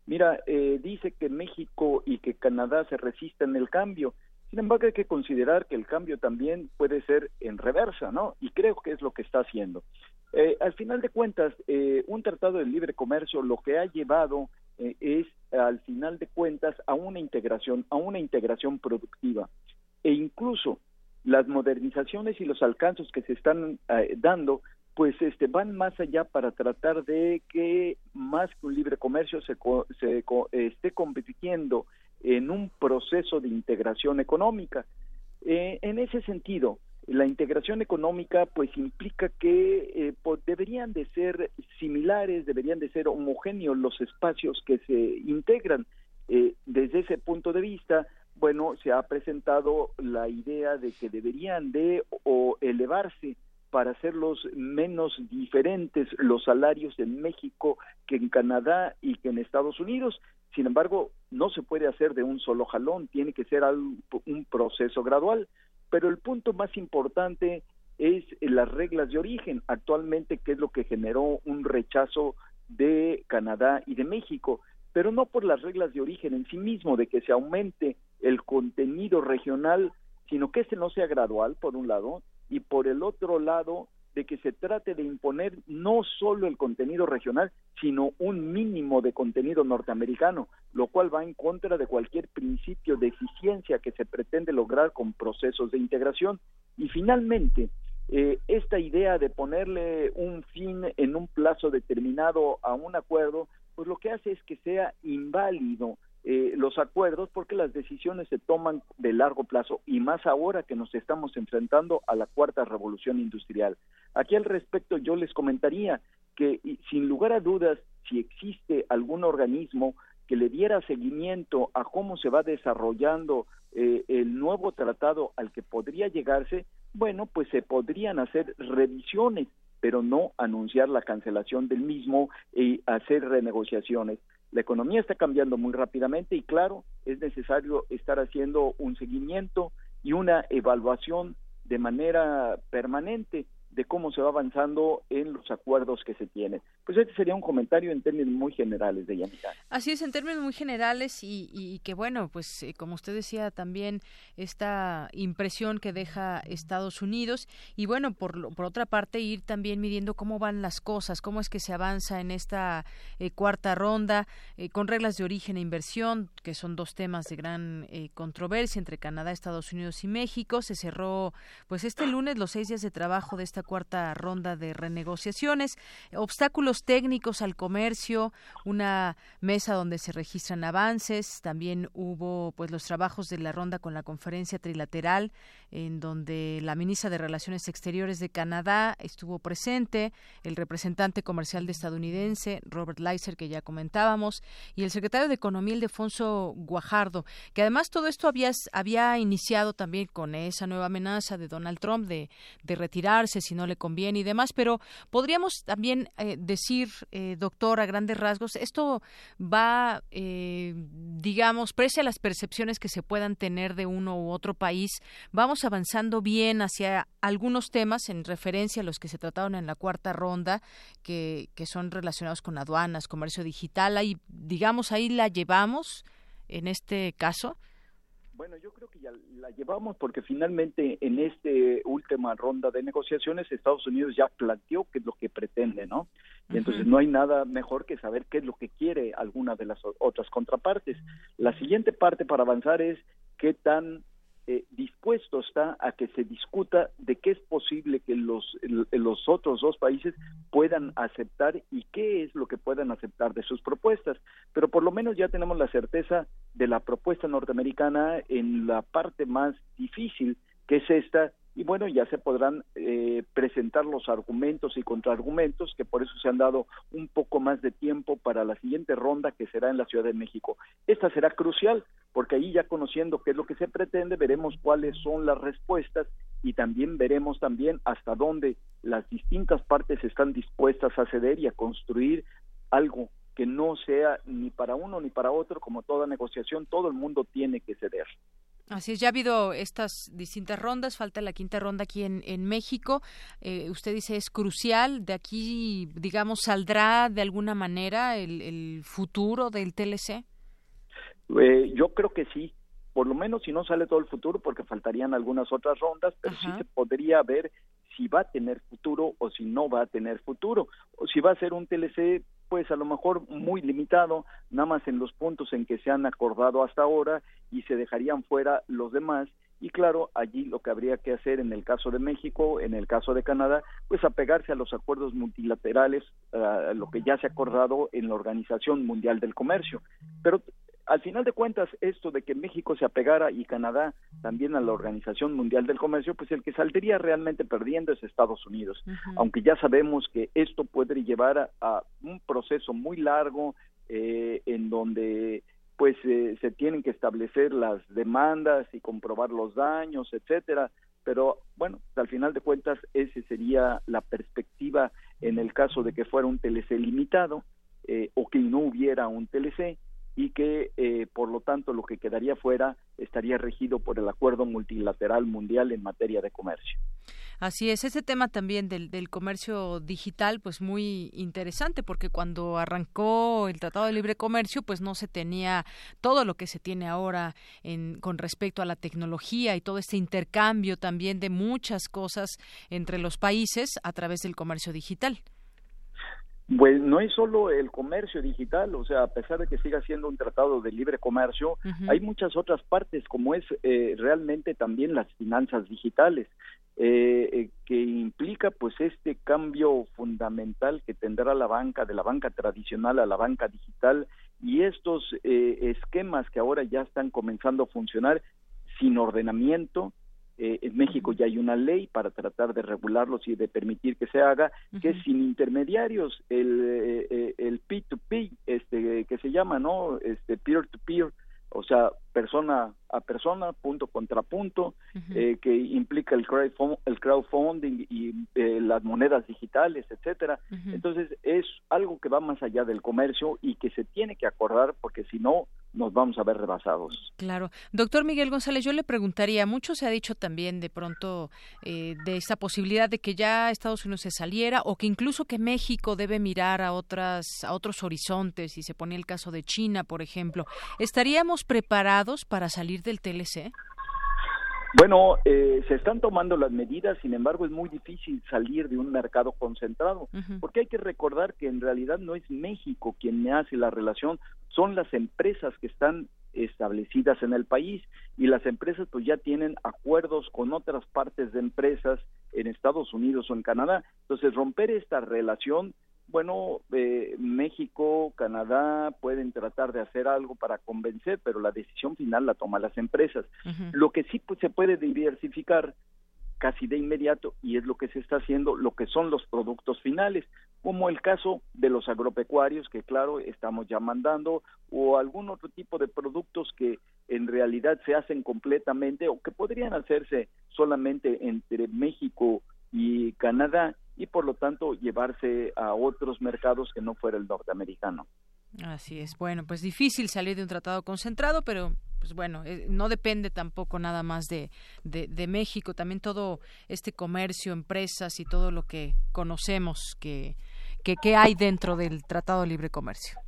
Mira, eh, dice que México y que Canadá se resisten el cambio. Sin embargo, hay que considerar que el cambio también puede ser en reversa, ¿no? Y creo que es lo que está haciendo. Eh, al final de cuentas, un tratado de libre comercio lo que ha llevado eh, es al final de cuentas a una integración, a una integración productiva. E incluso las modernizaciones y los alcances que se están eh, dando pues este van más allá para tratar de que más que un libre comercio se, se esté compitiendo en un proceso de integración económica. Eh, en ese sentido, la integración económica pues implica que eh, deberían de ser similares, deberían de ser homogéneos los espacios que se integran. Eh, desde ese punto de vista, bueno, se ha presentado la idea de que deberían de o elevarse para hacerlos menos diferentes los salarios en México que en Canadá y que en Estados Unidos. Sin embargo, no se puede hacer de un solo jalón, tiene que ser un proceso gradual pero el punto más importante es las reglas de origen, actualmente, que es lo que generó un rechazo de Canadá y de México, pero no por las reglas de origen en sí mismo, de que se aumente el contenido regional, sino que este no sea gradual, por un lado, y por el otro lado, de que se trate de imponer no solo el contenido regional, sino un mínimo de contenido norteamericano, lo cual va en contra de cualquier principio de eficiencia que se pretende lograr con procesos de integración. Y finalmente, eh, esta idea de ponerle un fin en un plazo determinado a un acuerdo, pues lo que hace es que sea inválido eh, los acuerdos porque las decisiones se toman de largo plazo y más ahora que nos estamos enfrentando a la cuarta revolución industrial. Aquí al respecto yo les comentaría que sin lugar a dudas si existe algún organismo que le diera seguimiento a cómo se va desarrollando eh, el nuevo tratado al que podría llegarse, bueno, pues se podrían hacer revisiones, pero no anunciar la cancelación del mismo y hacer renegociaciones. La economía está cambiando muy rápidamente y claro, es necesario estar haciendo un seguimiento y una evaluación de manera permanente de cómo se va avanzando en los acuerdos que se tienen. Pues este sería un comentario en términos muy generales de Yanita. Así es, en términos muy generales y, que bueno, pues eh, como usted decía también esta impresión que deja Estados Unidos y bueno, por, por otra parte ir también midiendo cómo van las cosas, cómo es que se avanza en esta eh, cuarta ronda eh, con reglas de origen e inversión, que son dos temas de gran controversia entre Canadá, Estados Unidos y México. Se cerró pues este lunes los seis días de trabajo de esta cuarta ronda de renegociaciones, obstáculos técnicos al comercio, una mesa donde se registran avances, también hubo pues los trabajos de la ronda con la conferencia trilateral en donde la ministra de Relaciones Exteriores de Canadá estuvo presente, el representante comercial de estadounidense Robert Leiser que ya comentábamos y el secretario de Economía el Defonso Guajardo, que además todo esto había iniciado también con esa nueva amenaza de Donald Trump de, retirarse si no le conviene y demás, pero podríamos también eh, decir, eh, doctor, a grandes rasgos, esto va, eh, digamos, pese a las percepciones que se puedan tener de uno u otro país, vamos avanzando bien hacia algunos temas en referencia a los que se trataron en la cuarta ronda, que, que son relacionados con aduanas, comercio digital, ahí, digamos, ahí la llevamos en este caso. Bueno, yo creo que ya la llevamos porque finalmente en esta última ronda de negociaciones Estados Unidos ya planteó qué es lo que pretende, ¿no? Y entonces no hay nada mejor que saber qué es lo que quiere alguna de las otras contrapartes. La siguiente parte para avanzar es qué tan eh, dispuesto está a que se discuta de qué es posible que los, los otros dos países puedan aceptar y qué es lo que puedan aceptar de sus propuestas. Pero por lo menos ya tenemos la certeza de la propuesta norteamericana en la parte más difícil, que es esta y bueno, ya se podrán eh, presentar los argumentos y contraargumentos, que por eso se han dado un poco más de tiempo para la siguiente ronda que será en la Ciudad de México. Esta será crucial, porque ahí ya conociendo qué es lo que se pretende, veremos cuáles son las respuestas y también veremos también hasta dónde las distintas partes están dispuestas a ceder y a construir algo que no sea ni para uno ni para otro, como toda negociación, todo el mundo tiene que ceder. Así es, ya ha habido estas distintas rondas, falta la quinta ronda aquí en, en México. Eh, usted dice es crucial, de aquí, digamos, saldrá de alguna manera el, el futuro del TLC. Eh, yo creo que sí, por lo menos si no sale todo el futuro, porque faltarían algunas otras rondas, pero sí se podría ver si va a tener futuro o si no va a tener futuro, o si va a ser un TLC pues a lo mejor muy limitado, nada más en los puntos en que se han acordado hasta ahora y se dejarían fuera los demás. Y claro, allí lo que habría que hacer en el caso de México, en el caso de Canadá, pues apegarse a los acuerdos multilaterales, a lo que ya se ha acordado en la Organización Mundial del Comercio. Pero al final de cuentas, esto de que México se apegara y Canadá también a la Organización Mundial del Comercio, pues el que saldría realmente perdiendo es Estados Unidos, aunque ya sabemos que esto puede llevar a, un proceso muy largo eh, en donde pues eh, se tienen que establecer las demandas y comprobar los daños, etcétera, pero bueno, al final de cuentas esa sería la perspectiva en el caso de que fuera un TLC limitado eh, o que no hubiera un TLC y que eh, por lo tanto lo que quedaría fuera estaría regido por el acuerdo multilateral mundial en materia de comercio. Así es, ese tema también del, del, comercio digital, pues muy interesante, porque cuando arrancó el Tratado de Libre Comercio, pues no se tenía todo lo que se tiene ahora en, con respecto a la tecnología y todo este intercambio también de muchas cosas entre los países a través del comercio digital. Pues no es solo el comercio digital, o sea, a pesar de que siga siendo un tratado de libre comercio, hay muchas otras partes, como es eh, realmente también las finanzas digitales, eh, eh, que implica pues este cambio fundamental que tendrá la banca de la banca tradicional a la banca digital y estos eh, esquemas que ahora ya están comenzando a funcionar sin ordenamiento, eh, en México ya hay una ley para tratar de regularlos y de permitir que se haga, que es sin intermediarios, el, eh, el P2P, este, que se llama, ¿no? Este peer-to-peer, o sea, persona a persona, punto contra punto, eh, que implica el, el crowdfunding y eh, las monedas digitales, etcétera. Entonces es algo que va más allá del comercio y que se tiene que acordar porque si no nos vamos a ver rebasados. Claro. Doctor Miguel González, yo le preguntaría, mucho se ha dicho también de pronto eh, de esa posibilidad de que ya Estados Unidos se saliera o que incluso que México debe mirar a otras a otros horizontes y se pone el caso de China, por ejemplo. ¿Estaríamos preparados para salir del TLC? Bueno, eh, se están tomando las medidas, sin embargo es muy difícil salir de un mercado concentrado, porque hay que recordar que en realidad no es México quien me hace la relación, son las empresas que están establecidas en el país y las empresas pues ya tienen acuerdos con otras partes de empresas en Estados Unidos o en Canadá. Entonces romper esta relación bueno, eh, México, Canadá pueden tratar de hacer algo para convencer, pero la decisión final la toman las empresas. Lo que sí pues, se puede diversificar casi de inmediato, y es lo que se está haciendo, lo que son los productos finales, como el caso de los agropecuarios, que claro, estamos ya mandando, o algún otro tipo de productos que en realidad se hacen completamente o que podrían hacerse solamente entre México y Canadá y por lo tanto llevarse a otros mercados que no fuera el norteamericano. Así es. Bueno, pues difícil salir de un tratado concentrado, pero pues bueno, eh, no depende tampoco nada más de, de, México, también todo este comercio, empresas y todo lo que conocemos que, que, hay dentro del Tratado de Libre Comercio.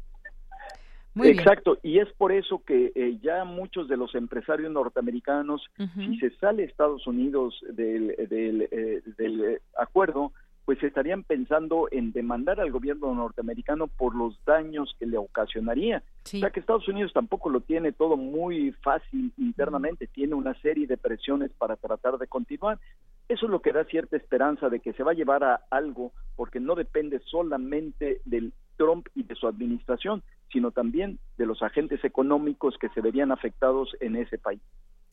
Muy Exacto, y es por eso que eh, ya muchos de los empresarios norteamericanos, si se sale Estados Unidos del, del, eh, del acuerdo, pues estarían pensando en demandar al gobierno norteamericano por los daños que le ocasionaría. O sea que Estados Unidos tampoco lo tiene todo muy fácil internamente, tiene una serie de presiones para tratar de continuar. Eso es lo que da cierta esperanza de que se va a llevar a algo, porque no depende solamente del Trump y de su administración, sino también de los agentes económicos que se verían afectados en ese país.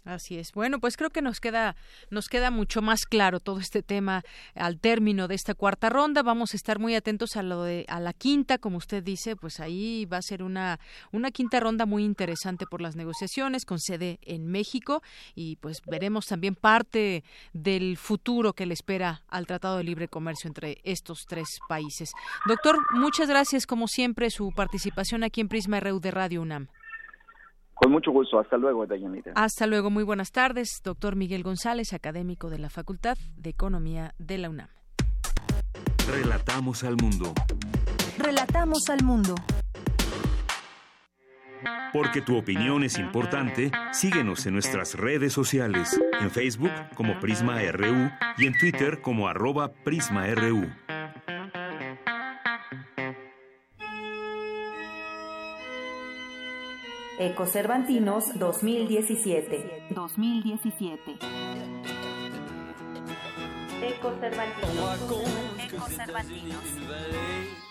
Así es. Bueno, pues creo que nos queda nos queda mucho más claro todo este tema al término de esta cuarta ronda. Vamos a estar muy atentos a lo de a la quinta, como usted dice, pues ahí va a ser una una quinta ronda muy interesante por las negociaciones con sede en México y pues veremos también parte del futuro que le espera al Tratado de Libre Comercio entre estos tres países. Doctor, muchas gracias como siempre su participación aquí en Prisma RU de Radio UNAM. Con mucho gusto. Hasta luego, Dayanita. Hasta luego. Muy buenas tardes. Doctor Miguel González, académico de la Facultad de Economía de la UNAM. Relatamos al mundo. Relatamos al mundo. Porque tu opinión es importante, síguenos en nuestras redes sociales, en Facebook como Prisma RU y en Twitter como arroba PrismaRU. Ecocervantinos 2017. 2017. Ecocervantinos. Ecocervantinos.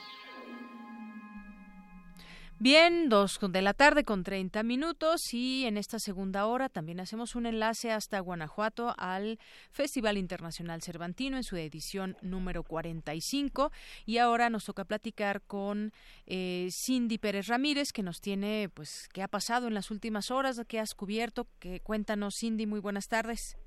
Bien, dos de la tarde con 30 minutos y en esta segunda hora también hacemos un enlace hasta Guanajuato al Festival Internacional Cervantino en su edición número 45 y ahora nos toca platicar con eh, Cindy Pérez Ramírez que nos tiene pues qué ha pasado en las últimas horas, qué has cubierto, que cuéntanos Cindy, muy buenas tardes.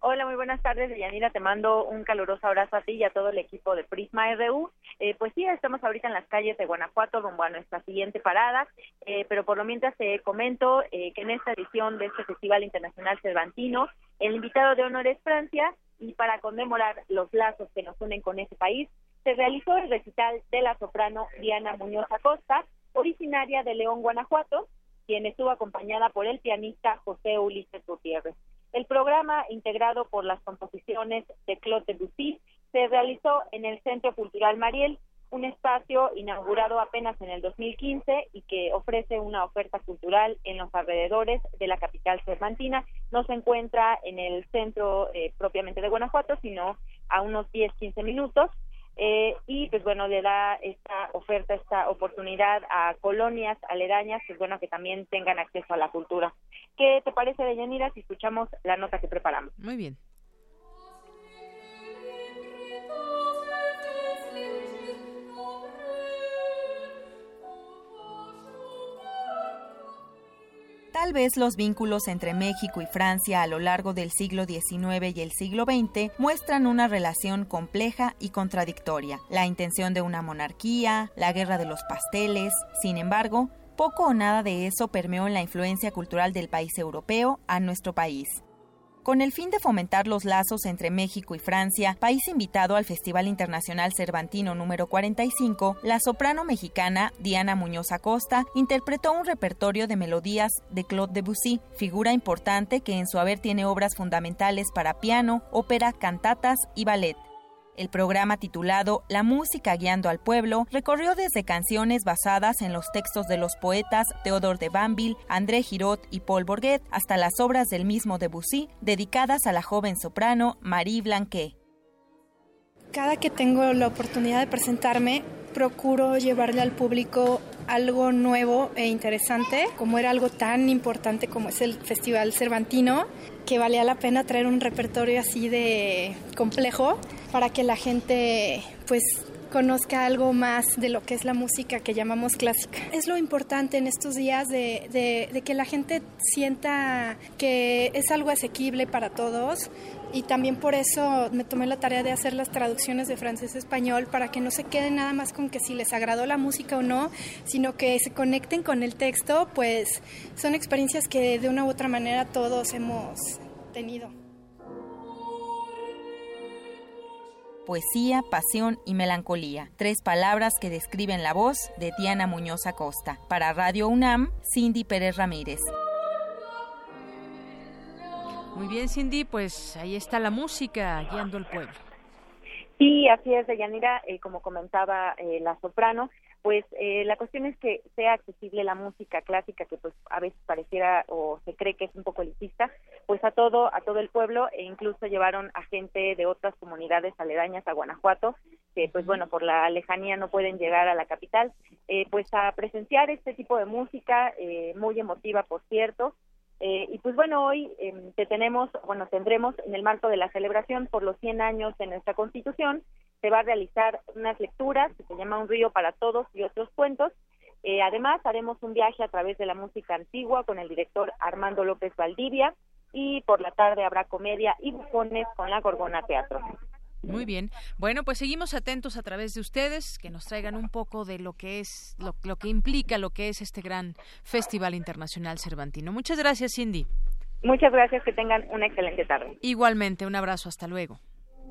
Hola, muy buenas tardes, Yanira. Te mando un caluroso abrazo a ti y a todo el equipo de Prisma RU. Eh, pues sí, estamos ahorita en las calles de Guanajuato rumbo a nuestra siguiente parada, eh, pero por lo mientras te comento eh, que en esta edición de este Festival Internacional Cervantino, el invitado de honor es Francia y para conmemorar los lazos que nos unen con ese país, se realizó el recital de la soprano Diana Muñoz Acosta, originaria de León, Guanajuato, quien estuvo acompañada por el pianista José Ulises Gutiérrez. El programa, integrado por las composiciones de Claude Debussy, se realizó en el Centro Cultural Mariel, un espacio inaugurado apenas en el 2015 y que ofrece una oferta cultural en los alrededores de la capital cervantina. No se encuentra en el centro eh, propiamente de Guanajuato, sino a unos 10-15 minutos. Eh, y pues bueno, le da esta oferta, esta oportunidad a colonias aledañas, pues bueno, que también tengan acceso a la cultura. ¿Qué te parece, Deyanira, si escuchamos la nota que preparamos? Muy bien. Tal vez los vínculos entre México y Francia a lo largo del siglo XIX y el siglo XX muestran una relación compleja y contradictoria. La intención de una monarquía, la guerra de los pasteles, sin embargo, poco o nada de eso permeó en la influencia cultural del país europeo a nuestro país. Con el fin de fomentar los lazos entre México y Francia, país invitado al Festival Internacional Cervantino número 45, la soprano mexicana Diana Muñoz Acosta interpretó un repertorio de melodías de Claude Debussy, figura importante que en su haber tiene obras fundamentales para piano, ópera, cantatas y ballet. El programa titulado La música guiando al pueblo recorrió desde canciones basadas en los textos de los poetas Theodore de Banville, André Giraud y Paul Bourget hasta las obras del mismo Debussy dedicadas a la joven soprano Marie Blanquet. Cada que tengo la oportunidad de presentarme, procuro llevarle al público algo nuevo e interesante, como era algo tan importante como es el Festival Cervantino, que valía la pena traer un repertorio así de complejo para que la gente pues conozca algo más de lo que es la música que llamamos clásica. Es lo importante en estos días de, que la gente sienta que es algo asequible para todos y también por eso me tomé la tarea de hacer las traducciones de francés a español para que no se queden nada más con que si les agradó la música o no, sino que se conecten con el texto, pues son experiencias que de una u otra manera todos hemos tenido. Poesía, pasión y melancolía. Tres palabras que describen la voz de Diana Muñoz Acosta. Para Radio UNAM, Cindy Pérez Ramírez. Muy bien, Cindy, pues ahí está la música guiando el pueblo. Sí, así es, Deyanira, eh, como comentaba eh, la soprano, pues eh, la cuestión es que sea accesible la música clásica que pues a veces pareciera o se cree que es un poco elitista pues a todo a todo el pueblo e incluso llevaron a gente de otras comunidades aledañas a Guanajuato que pues bueno por la lejanía no pueden llegar a la capital eh, pues a presenciar este tipo de música eh, muy emotiva por cierto. Y pues bueno, hoy em, te tenemos, bueno, tendremos en el marco de la celebración por los 100 años de nuestra Constitución, se va a realizar unas lecturas que se llama Un río para todos y otros cuentos. Eh, además, haremos un viaje a través de la música antigua con el director Armando López Valdivia y por la tarde habrá comedia y bufones con la Gorgona Teatro. Muy bien. Bueno, pues seguimos atentos a través de ustedes, que nos traigan un poco de lo que es, lo, lo que implica, lo que es este gran Festival Internacional Cervantino. Muchas gracias, Cindy. Muchas gracias, que tengan una excelente tarde. Igualmente, un abrazo, hasta luego.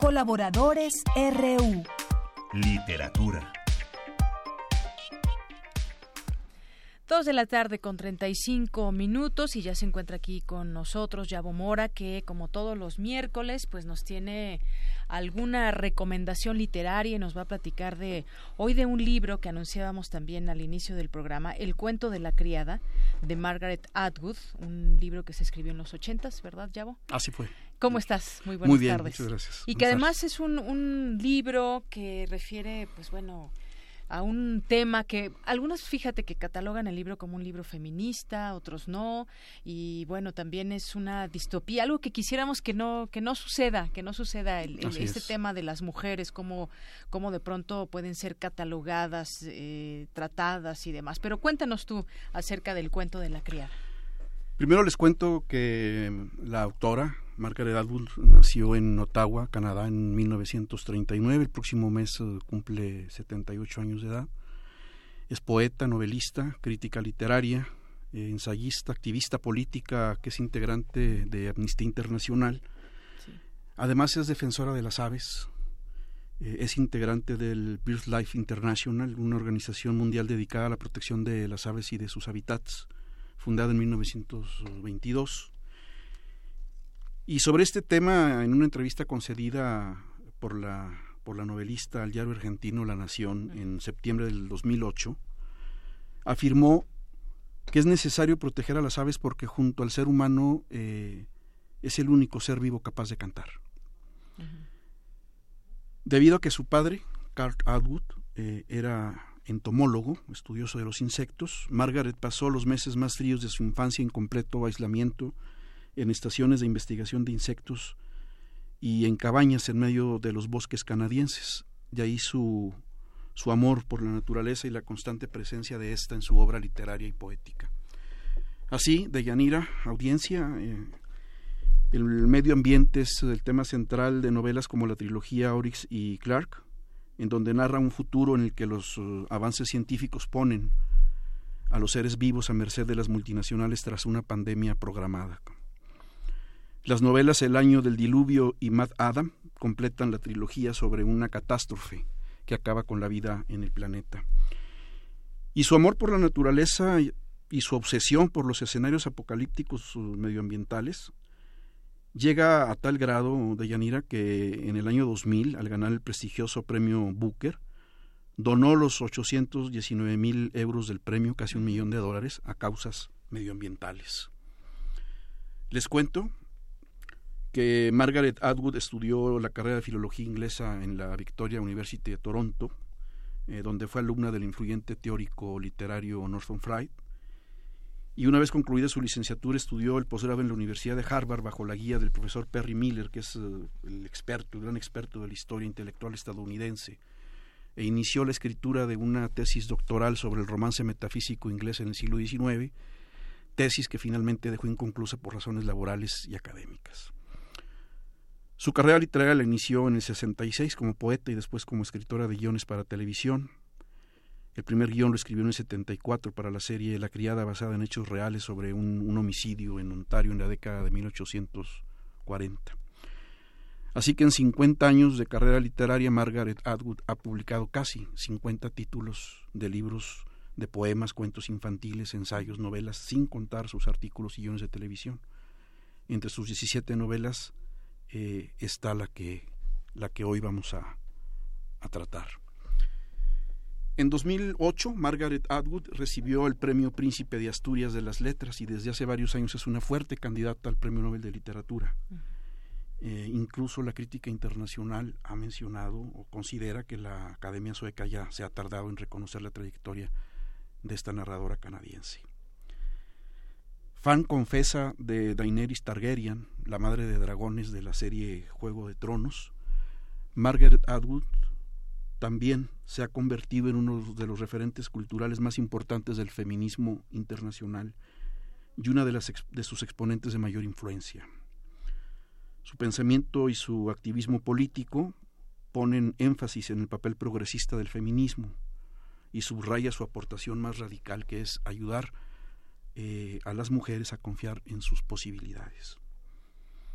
Colaboradores RU. Literatura. Dos de la tarde con 35 minutos y ya se encuentra aquí con nosotros Yabo Mora que como todos los miércoles pues nos tiene alguna recomendación literaria y nos va a platicar de hoy de un libro que anunciábamos también al inicio del programa, El cuento de la criada de Margaret Atwood, un libro que se escribió en los ochentas, ¿verdad, Yabo? Así fue. ¿Cómo estás? Muy buenas Muy bien, tardes. Muchas gracias. Y que además es un, un libro que refiere, pues bueno, a un tema que algunos fíjate que catalogan el libro como un libro feminista, otros no, y bueno, también es una distopía, algo que quisiéramos que no que no suceda, que no suceda el, este tema de las mujeres, cómo, cómo de pronto pueden ser catalogadas, eh, tratadas y demás. Pero cuéntanos tú acerca del cuento de la criada. Primero les cuento que la autora, Margaret Atwood, nació en Ottawa, Canadá, en 1939. El próximo mes eh, cumple 78 años de edad. Es poeta, novelista, crítica literaria, eh, ensayista, activista política, que es integrante de Amnistía Internacional. Además es defensora de las aves Eh, es integrante del BirdLife International, una organización mundial dedicada a la protección de las aves y de sus hábitats, fundada en 1922. Y sobre este tema, en una entrevista concedida por la, por la novelista al diario argentino La Nación en septiembre del 2008, afirmó que es necesario proteger a las aves porque junto al ser humano eh, es el único ser vivo capaz de cantar. Debido a que su padre, Carl Atwood, eh, era entomólogo, estudioso de los insectos, Margaret pasó los meses más fríos de su infancia en completo aislamiento en estaciones de investigación de insectos y en cabañas en medio de los bosques canadienses. De ahí su, su amor por la naturaleza y la constante presencia de ésta en su obra literaria y poética. Así, de Yanira, audiencia, eh, el medio ambiente es el tema central de novelas como la trilogía Oryx y Clark, en donde narra un futuro en el que los uh, avances científicos ponen a los seres vivos a merced de las multinacionales tras una pandemia programada. Las novelas El año del diluvio y Mad Adam completan la trilogía sobre una catástrofe que acaba con la vida en el planeta. Y su amor por la naturaleza y su obsesión por los escenarios apocalípticos medioambientales Llega a tal grado de Yanira que en el año 2000, al ganar el prestigioso premio Booker, donó los 819 mil euros del premio, casi un millón de dólares, a causas medioambientales. Les cuento que Margaret Atwood estudió la carrera de filología inglesa en la Victoria University de Toronto, eh, donde fue alumna del influyente teórico literario Norton Fried, y una vez concluida su licenciatura estudió el posgrado en la Universidad de Harvard bajo la guía del profesor Perry Miller, que es eh, el experto, el gran experto de la historia intelectual estadounidense, e inició la escritura de una tesis doctoral sobre el romance metafísico inglés en el siglo XIX, tesis que finalmente dejó inconclusa por razones laborales y académicas. Su carrera literaria la inició en el 66 como poeta y después como escritora de guiones para televisión, el primer guion lo escribió en el 74 para la serie La criada basada en hechos reales sobre un, homicidio en Ontario en la década de 1840. Así que en 50 años de carrera literaria, Margaret Atwood ha publicado casi 50 títulos de libros de poemas, cuentos infantiles, ensayos, novelas, sin contar sus artículos y guiones de televisión. Entre sus 17 novelas eh, está la que, la que hoy vamos a tratar. En 2008, Margaret Atwood recibió el Premio Príncipe de Asturias de las Letras y desde hace varios años es una fuerte candidata al Premio Nobel de Literatura. Eh, incluso la crítica internacional ha mencionado o considera que la Academia Sueca ya se ha tardado en reconocer la trayectoria de esta narradora canadiense. Fan confesa de Daenerys Targaryen, la madre de dragones de la serie Juego de Tronos, Margaret Atwood también se ha convertido en uno de los referentes culturales más importantes del feminismo internacional y una de, de sus exponentes de mayor influencia. Su pensamiento y su activismo político ponen énfasis en el papel progresista del feminismo y subraya su aportación más radical, que es ayudar eh, a las mujeres a confiar en sus posibilidades.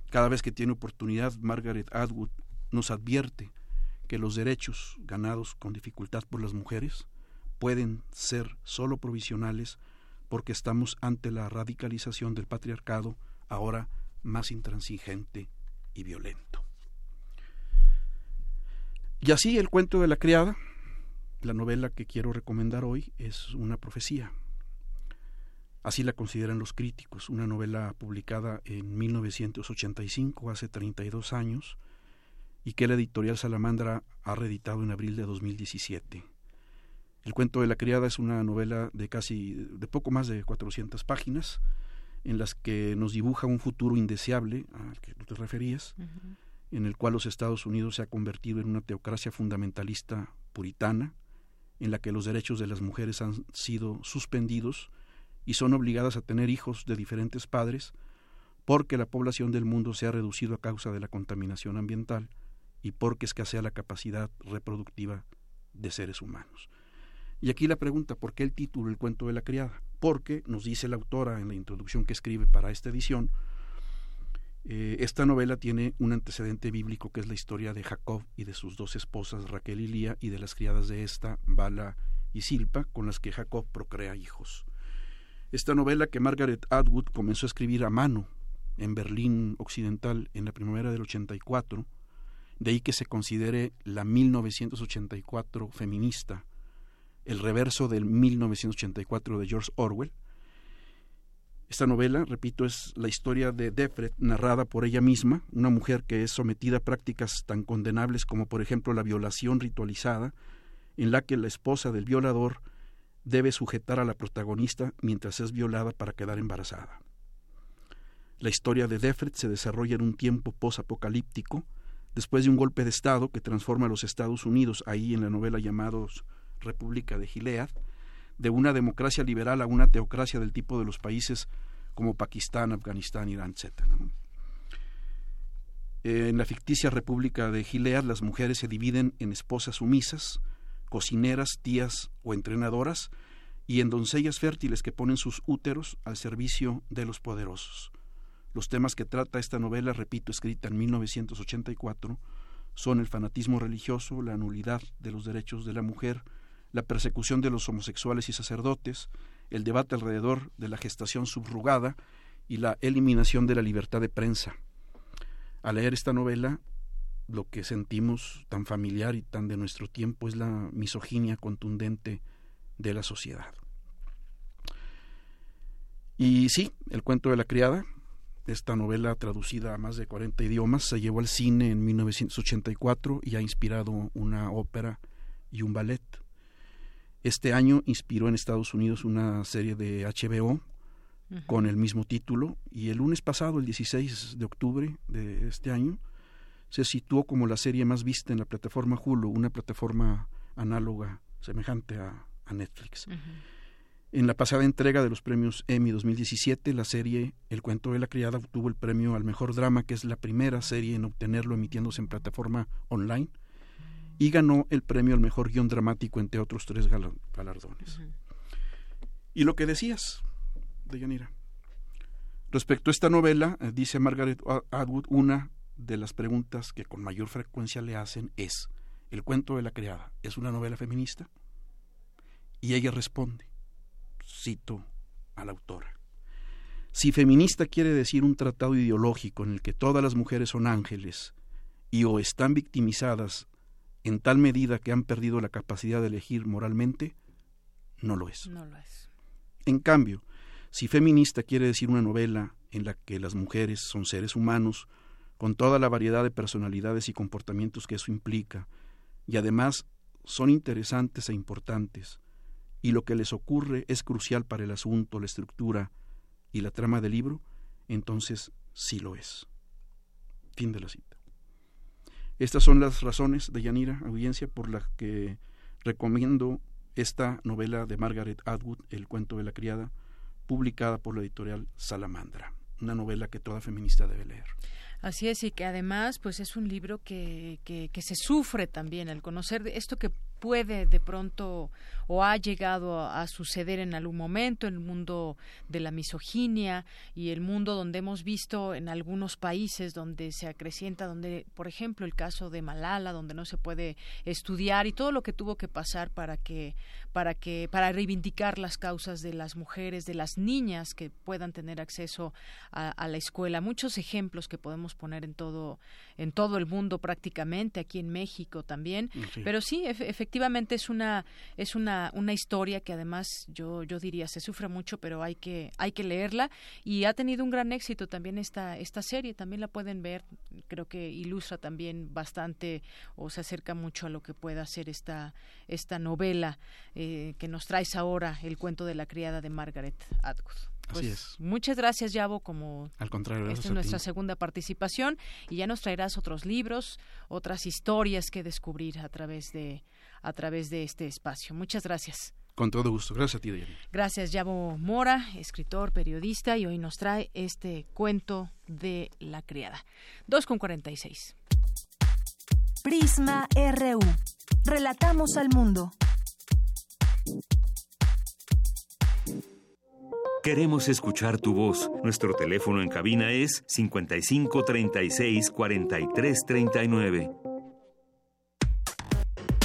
Cada vez que tiene oportunidad, Margaret Atwood nos advierte que los derechos ganados con dificultad por las mujeres pueden ser solo provisionales porque estamos ante la radicalización del patriarcado ahora más intransigente y violento. Y así el cuento de la criada, la novela que quiero recomendar hoy, es una profecía. Así la consideran los críticos, una novela publicada en 1985, hace 32 años, y que la editorial Salamandra ha reeditado en abril de 2017. El cuento de la criada es una novela de casi de poco más de 400 páginas en las que nos dibuja un futuro indeseable al que tú te referías, en el cual los Estados Unidos se ha convertido en una teocracia fundamentalista puritana, en la que los derechos de las mujeres han sido suspendidos y son obligadas a tener hijos de diferentes padres porque la población del mundo se ha reducido a causa de la contaminación ambiental y porque escasea la capacidad reproductiva de seres humanos. Y aquí la pregunta, ¿por qué el título El cuento de la criada? Porque nos dice la autora en la introducción que escribe para esta edición Eh, esta novela tiene un antecedente bíblico que es la historia de Jacob y de sus dos esposas, Raquel y Lía, y de las criadas de esta, Bala y Silpa, con las que Jacob procrea hijos. Esta novela que Margaret Atwood comenzó a escribir a mano en Berlín Occidental en la primavera del 84, de ahí que se considere la 1984 feminista, el reverso del 1984 de George Orwell, esta novela, repito, es la historia de Defred narrada por ella misma, una mujer que es sometida a prácticas tan condenables como por ejemplo la violación ritualizada, en la que la esposa del violador debe sujetar a la protagonista mientras es violada para quedar embarazada. La historia de Defred se desarrolla en un tiempo posapocalíptico, después de un golpe de Estado que transforma a los Estados Unidos, ahí en la novela llamados República de Gilead, de una democracia liberal a una teocracia del tipo de los países como Pakistán, Afganistán, Irán, etc. En la ficticia República de Gilead, las mujeres se dividen en esposas sumisas, cocineras, tías o entrenadoras, y en doncellas fértiles que ponen sus úteros al servicio de los poderosos. Los temas que trata esta novela, repito, escrita en 1984, son el fanatismo religioso, la nulidad de los derechos de la mujer, la persecución de los homosexuales y sacerdotes, el debate alrededor de la gestación subrogada y la eliminación de la libertad de prensa. Al leer esta novela, lo que sentimos tan familiar y tan de nuestro tiempo es la misoginia contundente de la sociedad. Y sí, el cuento de la criada, esta novela traducida a más de 40 idiomas, se llevó al cine en 1984 y ha inspirado una ópera y un ballet. Este año inspiró en Estados Unidos una serie de HBO con el mismo título y el lunes pasado, el 16 de octubre de este año, se situó como la serie más vista en la plataforma Hulu, una plataforma análoga, semejante a, Netflix. En la pasada entrega de los premios Emmy 2017, la serie El cuento de la criada obtuvo el premio al mejor drama, que es la primera serie en obtenerlo emitiéndose en plataforma online y ganó el premio al mejor guion dramático entre otros tres galardones. Y lo que decías, Deyanira. Respecto a esta novela, eh, dice Margaret Atwood, una de las preguntas que con mayor frecuencia le hacen es, ¿el cuento de la criada es una novela feminista? Y ella responde, cito a la autora, si feminista quiere decir un tratado ideológico en el que todas las mujeres son ángeles y o están victimizadas en tal medida que han perdido la capacidad de elegir moralmente, no lo es. No lo es. En cambio, si feminista quiere decir una novela en la que las mujeres son seres humanos, con toda la variedad de personalidades y comportamientos que eso implica, y además son interesantes e importantes, y lo que les ocurre es crucial para el asunto, la estructura y la trama del libro, entonces sí lo es. Fin de la cita. Estas son las razones de Yanira, audiencia, por las que recomiendo esta novela de Margaret Atwood, El cuento de la criada, publicada por la editorial Salamandra, una novela que toda feminista debe leer. Así es, y que además pues es un libro que, que, que se sufre también, al conocer esto que puede de pronto o ha llegado a, suceder en algún momento, el mundo de la misoginia y el mundo donde hemos visto en algunos países donde se acrecienta, donde, por ejemplo, el caso de Malala, donde no se puede estudiar y todo lo que tuvo que pasar para que, para que, para reivindicar las causas de las mujeres, de las niñas que puedan tener acceso a, la escuela. Muchos ejemplos que podemos poner en todo, en todo el mundo prácticamente, aquí en México también. Pero sí, efectivamente es una, es una, una historia que además yo, yo diría se sufre mucho, pero hay que, hay que leerla. Y ha tenido un gran éxito también esta, esta serie, también la pueden ver, creo que ilustra también bastante o se acerca mucho a lo que pueda ser esta, esta novela eh, que nos traes ahora, el cuento de la criada de Margaret Atwood. Así pues, es. Muchas gracias, Yabo, como Al contrario, esta es nuestra segunda participación. Y ya nos traerás otros libros, otras historias que descubrir a través de a través de este espacio. Muchas gracias. Con todo gusto. Gracias a ti, Gracias, Yabo Mora, escritor, periodista, y hoy nos trae este cuento de la criada. 2 con 46. Prisma RU. Relatamos al mundo. Queremos escuchar tu voz. Nuestro teléfono en cabina es 55 36 43 39.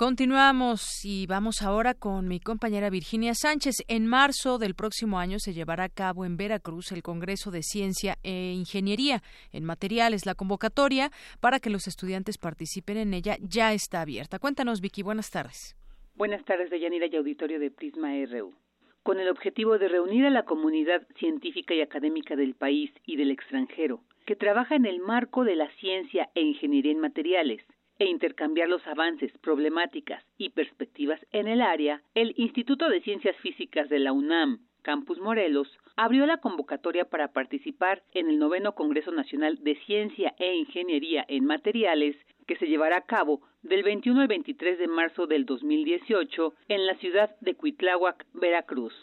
Continuamos y vamos ahora con mi compañera Virginia Sánchez. En marzo del próximo año se llevará a cabo en Veracruz el Congreso de Ciencia e Ingeniería en Materiales. La convocatoria para que los estudiantes participen en ella ya está abierta. Cuéntanos, Vicky. Buenas tardes. Buenas tardes, Deyanira y auditorio de Prisma RU. Con el objetivo de reunir a la comunidad científica y académica del país y del extranjero, que trabaja en el marco de la ciencia e ingeniería en materiales, e intercambiar los avances, problemáticas y perspectivas en el área, el Instituto de Ciencias Físicas de la UNAM, Campus Morelos, abrió la convocatoria para participar en el noveno Congreso Nacional de Ciencia e Ingeniería en Materiales que se llevará a cabo del 21 al 23 de marzo del 2018 en la ciudad de Cuitláhuac, Veracruz.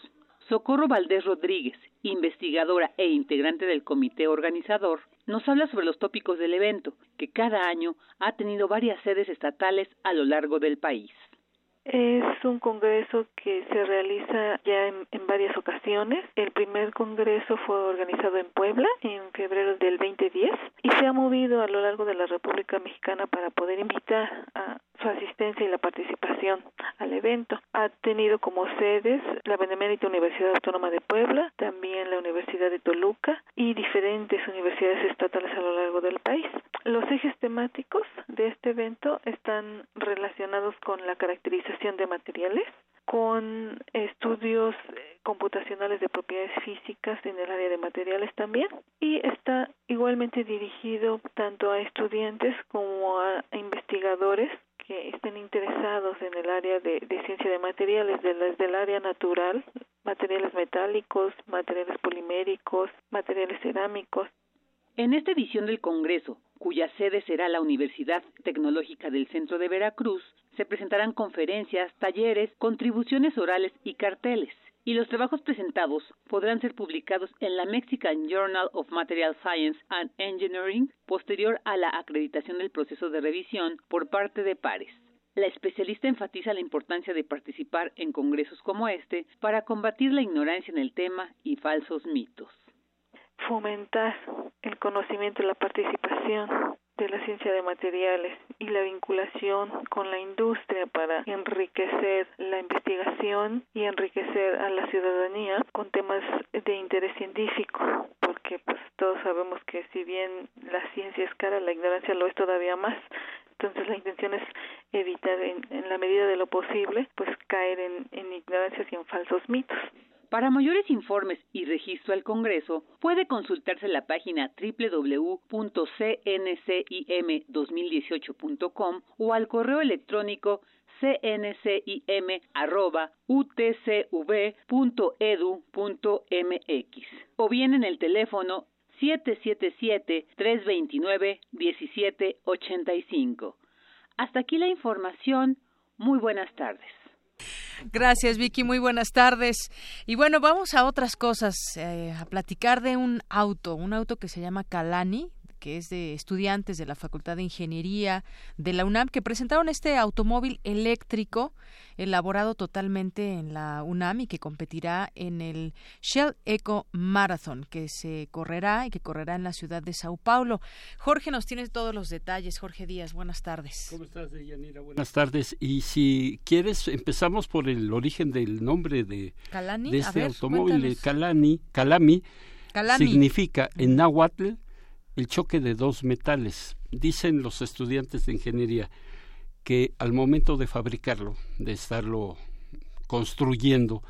Socorro Valdés Rodríguez, investigadora e integrante del comité organizador, nos habla sobre los tópicos del evento, que cada año ha tenido varias sedes estatales a lo largo del país. Es un congreso que se realiza ya en, varias ocasiones. El primer congreso fue organizado en Puebla en febrero del 2010 y se ha movido a lo largo de la República Mexicana para poder invitar a su asistencia y la participación al evento. Ha tenido como sedes la Benemérita Universidad Autónoma de Puebla, también la Universidad de Toluca y diferentes universidades estatales a lo largo del país. Los ejes temáticos de este evento están relacionados con la caracterización de materiales, con estudios computacionales de propiedades físicas en el área de materiales también y está igualmente dirigido tanto a estudiantes como a investigadores que estén interesados en el área de, ciencia de materiales, desde el área natural, materiales metálicos, materiales poliméricos, materiales cerámicos. En esta edición del Congreso, cuya sede será la Universidad Tecnológica del Centro de Veracruz, se presentarán conferencias, talleres, contribuciones orales y carteles y los trabajos presentados podrán ser publicados en la Mexican Journal of Material Science and Engineering posterior a la acreditación del proceso de revisión por parte de pares. La especialista enfatiza la importancia de participar en congresos como este para combatir la ignorancia en el tema y falsos mitos. Fomentar el conocimiento y la participación de la ciencia de materiales y la vinculación con la industria para enriquecer la investigación y enriquecer a la ciudadanía con temas de interés científico, porque pues todos sabemos que si bien la ciencia es cara, la ignorancia lo es todavía más. Entonces la intención es evitar en, en la medida de lo posible pues caer en, en ignorancias y en falsos mitos. Para mayores informes y registro al Congreso, puede consultarse la página www.cncim2018.com o al correo electrónico cncim.utcv.edu.mx o bien en el teléfono 777-329-1785. Hasta aquí la información. Muy buenas tardes. Gracias, Vicky. Muy buenas tardes. Y bueno, vamos a otras cosas, eh, a platicar de un auto, un auto que se llama Calani, que es de estudiantes de la Facultad de Ingeniería de la UNAM, que presentaron este automóvil eléctrico elaborado totalmente en la UNAM y que competirá en el Shell Eco Marathon, que se correrá y que correrá en la ciudad de Sao Paulo. Jorge nos tiene todos los detalles. Jorge Díaz, buenas tardes. ¿Cómo estás, Deyanira? Buenas tardes. Y si quieres, empezamos por el origen del nombre de, de este automóvil, Calani, Calami. Significa en náhuatl el choque de dos metales. Dicen los estudiantes de ingeniería que al momento de fabricarlo, de estarlo construyendo,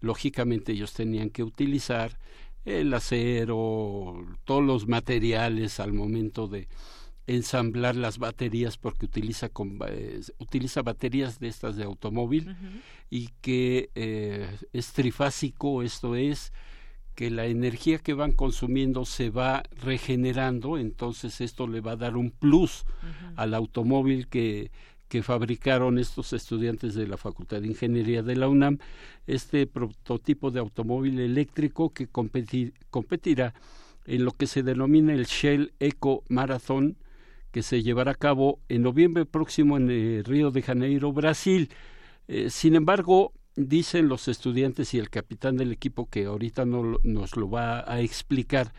lógicamente ellos tenían que utilizar el acero, todos los materiales al momento de ensamblar las baterías porque utiliza eh, utiliza baterías de estas de automóvil y que eh, es trifásico esto es que la energía que van consumiendo se va regenerando, entonces esto le va a dar un plus al automóvil que, que fabricaron estos estudiantes de la Facultad de Ingeniería de la UNAM, este prototipo de automóvil eléctrico que competirá en lo que se denomina el Shell Eco Marathon, que se llevará a cabo en noviembre próximo en el Río de Janeiro, Brasil. Eh, sin embargo, dicen los estudiantes y el capitán del equipo que ahorita no, nos lo va a explicar,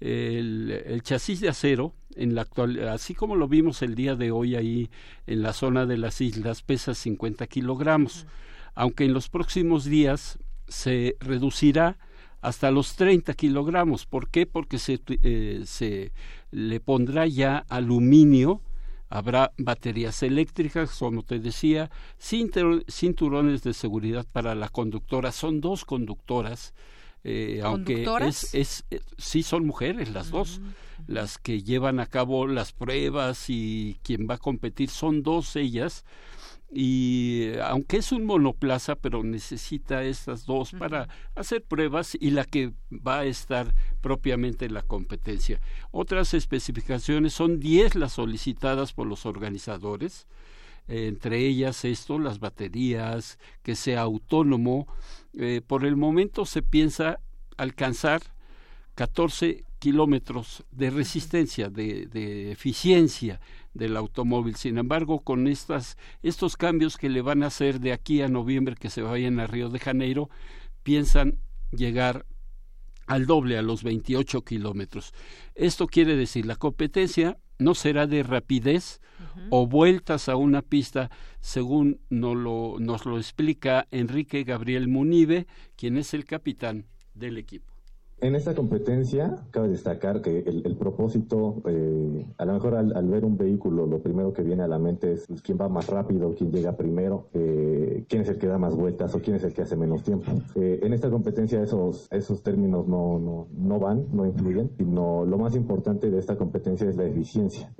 el, chasis de acero, en la actual, así como lo vimos el día de hoy ahí en la zona de las islas, pesa 50 kilogramos, aunque en los próximos días se reducirá hasta los 30 kilogramos. ¿Por qué? Porque se, eh, se le pondrá ya aluminio, habrá baterías eléctricas, como te decía, cinturones de seguridad para la conductora. Son dos conductoras eh, aunque es, es, eh, sí son mujeres las dos mm, las que llevan a cabo las pruebas y quien va a competir son dos ellas y eh, aunque es un monoplaza pero necesita estas dos para hacer pruebas y la que va a estar propiamente en la competencia otras especificaciones son diez las solicitadas por los organizadores entre ellas esto, las baterías, que sea autónomo. Eh, por el momento se piensa alcanzar 14 kilómetros de resistencia, de, de, eficiencia del automóvil. Sin embargo, con estas, estos cambios que le van a hacer de aquí a noviembre que se vayan a Río de Janeiro, piensan llegar al doble, a los 28 kilómetros. Esto quiere decir, la competencia no será de rapidez o vueltas a una pista, según nos lo, nos lo explica Enrique Gabriel Munive, quien es el capitán del equipo. En esta competencia cabe destacar que el, propósito, eh, a lo mejor al, ver un vehículo, lo primero que viene a la mente es pues, quién va más rápido, quién llega primero, eh, quién es el que da más vueltas o quién es el que hace menos tiempo. Eh, en esta competencia esos, esos términos no, no, no van, no influyen, sino lo más importante de esta competencia es la eficiencia.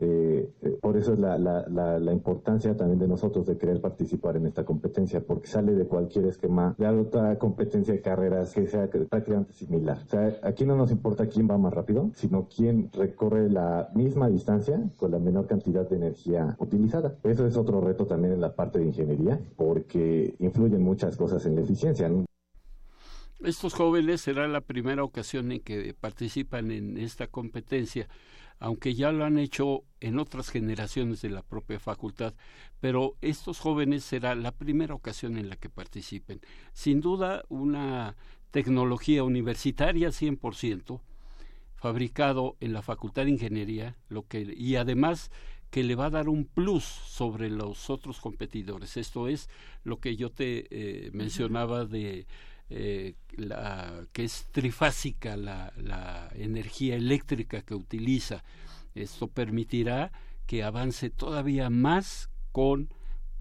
por eso es la, la, la, importancia también de nosotros de querer participar en esta competencia, porque sale de cualquier esquema de otra competencia de carreras que sea prácticamente similar. Aquí no nos importa quién va más rápido, sino quién recorre la misma distancia con la menor cantidad de energía utilizada. Eso es otro reto también en la parte de ingeniería, porque influyen muchas cosas en la eficiencia. Estos jóvenes será la primera ocasión en que participan en esta competencia, aunque ya lo han hecho en otras generaciones de la propia facultad, pero estos jóvenes será la primera ocasión en la que participen. Sin duda, una tecnología universitaria 100%, fabricado en la Facultad de Ingeniería, lo que y además que le va a dar un plus sobre los otros competidores. Esto es lo que yo te eh, mencionaba de eh, la que es trifásica la, la energía eléctrica que utiliza. Esto permitirá que avance todavía más con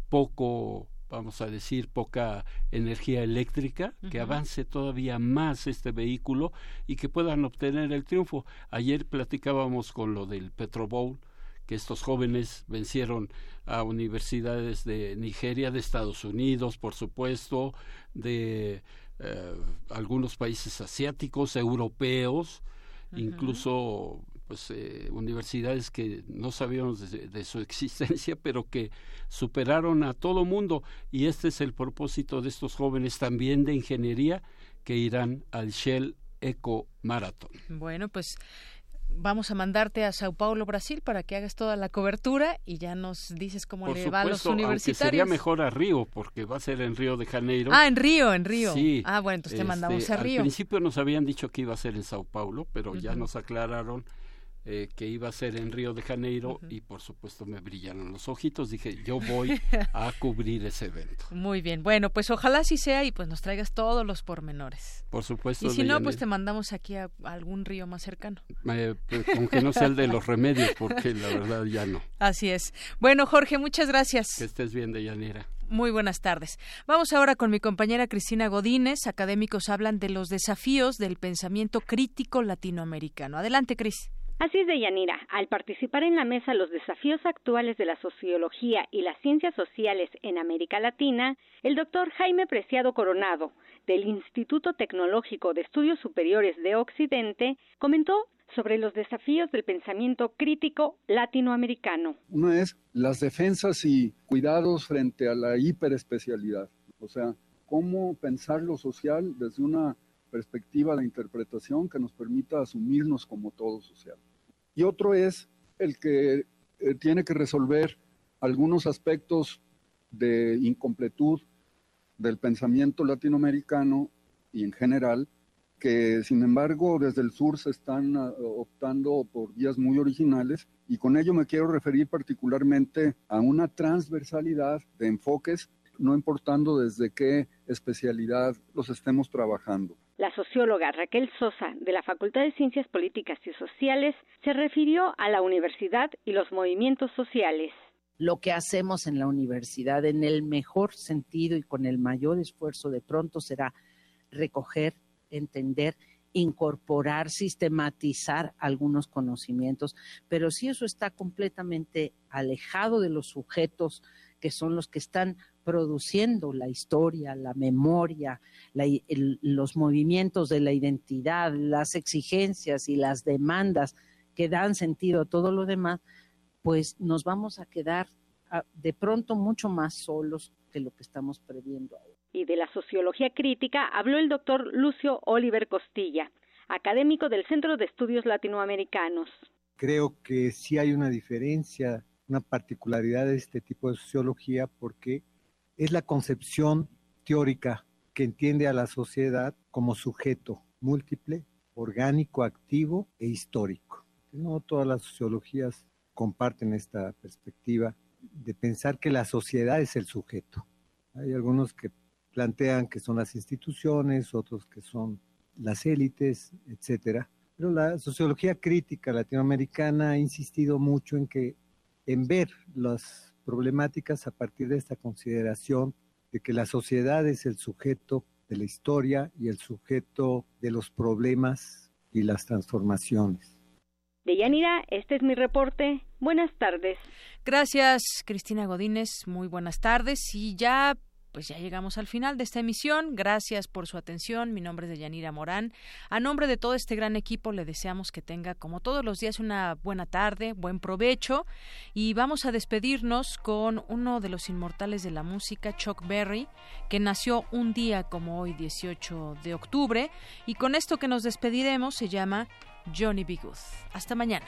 poco vamos a decir, poca energía eléctrica, que avance todavía más este vehículo y que puedan obtener el triunfo. Ayer platicábamos con lo del Petro Bowl, que estos jóvenes vencieron a universidades de Nigeria, de Estados Unidos, por supuesto, de eh, algunos países asiáticos, europeos, incluso pues eh, universidades que no sabíamos de, su existencia, pero que superaron a todo mundo y este es el propósito de estos jóvenes también de ingeniería que irán al Shell Eco Marathon. Bueno, pues vamos a mandarte a Sao Paulo, Brasil, para que hagas toda la cobertura y ya nos dices cómo le va a los universitarios. Aunque sería mejor a Río, porque va a ser en Río de Janeiro. Ah, en Río, en Río. Sí. Ah, bueno, entonces te mandamos este, a Río. Al principio nos habían dicho que iba a ser en Sao Paulo, pero ya nos aclararon eh, que iba a ser en Río de Janeiro y por supuesto me brillaron los ojitos. Dije, yo voy a cubrir ese evento. Muy bien, bueno, pues ojalá sí sea y pues nos traigas todos los pormenores. Por supuesto. Y si no, pues te mandamos aquí a, algún río más cercano. Eh, aunque no sea el de los remedios, porque la verdad ya no. Así es. Bueno, Jorge, muchas gracias. Que estés bien, Deyanira. Muy buenas tardes. Vamos ahora con mi compañera Cristina Godínez. Académicos hablan de los desafíos del pensamiento crítico latinoamericano. Adelante, Cris. Así es, Deyanira. Al participar en la mesa Los desafíos actuales de la sociología y las ciencias sociales en América Latina, el doctor Jaime Preciado Coronado, del Instituto Tecnológico de Estudios Superiores de Occidente, comentó sobre los desafíos del pensamiento crítico latinoamericano. Uno es las defensas y cuidados frente a la hiperespecialidad, o sea, cómo pensar lo social desde una perspectiva de interpretación que nos permita asumirnos como todo social. Y otro es el que eh, tiene que resolver algunos aspectos de incompletud del pensamiento latinoamericano y en general, que sin embargo desde el sur se están ah, optando por vías muy originales y con ello me quiero referir particularmente a una transversalidad de enfoques, no importando desde qué especialidad los estemos trabajando. La socióloga Raquel Sosa, de la Facultad de Ciencias Políticas y Sociales, se refirió a la universidad y los movimientos sociales. Lo que hacemos en la universidad, en el mejor sentido y con el mayor esfuerzo, de pronto será recoger, entender, incorporar, sistematizar algunos conocimientos, pero si eso está completamente alejado de los sujetos que son los que están produciendo la historia, la memoria, los movimientos de la identidad, las exigencias y las demandas que dan sentido a todo lo demás, pues nos vamos a quedar de pronto mucho más solos que lo que estamos previendo ahora. Y de la sociología crítica habló el doctor Lucio Oliver Costilla, académico del Centro de Estudios Latinoamericanos. Creo que sí hay una diferencia, una particularidad de este tipo de sociología porque es la concepción teórica que entiende a la sociedad como sujeto múltiple, orgánico, activo e histórico. No todas las sociologías comparten esta perspectiva de pensar que la sociedad es el sujeto. Hay algunos que plantean que son las instituciones, otros que son las élites, etcétera. Pero la sociología crítica latinoamericana ha insistido mucho en que en ver las problemáticas a partir de esta consideración de que la sociedad es el sujeto de la historia y el sujeto de los problemas y las transformaciones. Deyanira, este es mi reporte. Buenas tardes. Gracias, Cristina Godínez. Muy buenas tardes. Y ya pues ya llegamos al final de esta emisión. Gracias por su atención. Mi nombre es Deyanira Morán. A nombre de todo este gran equipo le deseamos que tenga, como todos los días, una buena tarde, buen provecho. Y vamos a despedirnos con uno de los inmortales de la música, Chuck Berry, que nació un día como hoy, 18 de octubre. Y con esto que nos despediremos se llama Johnny B. Good. Hasta mañana.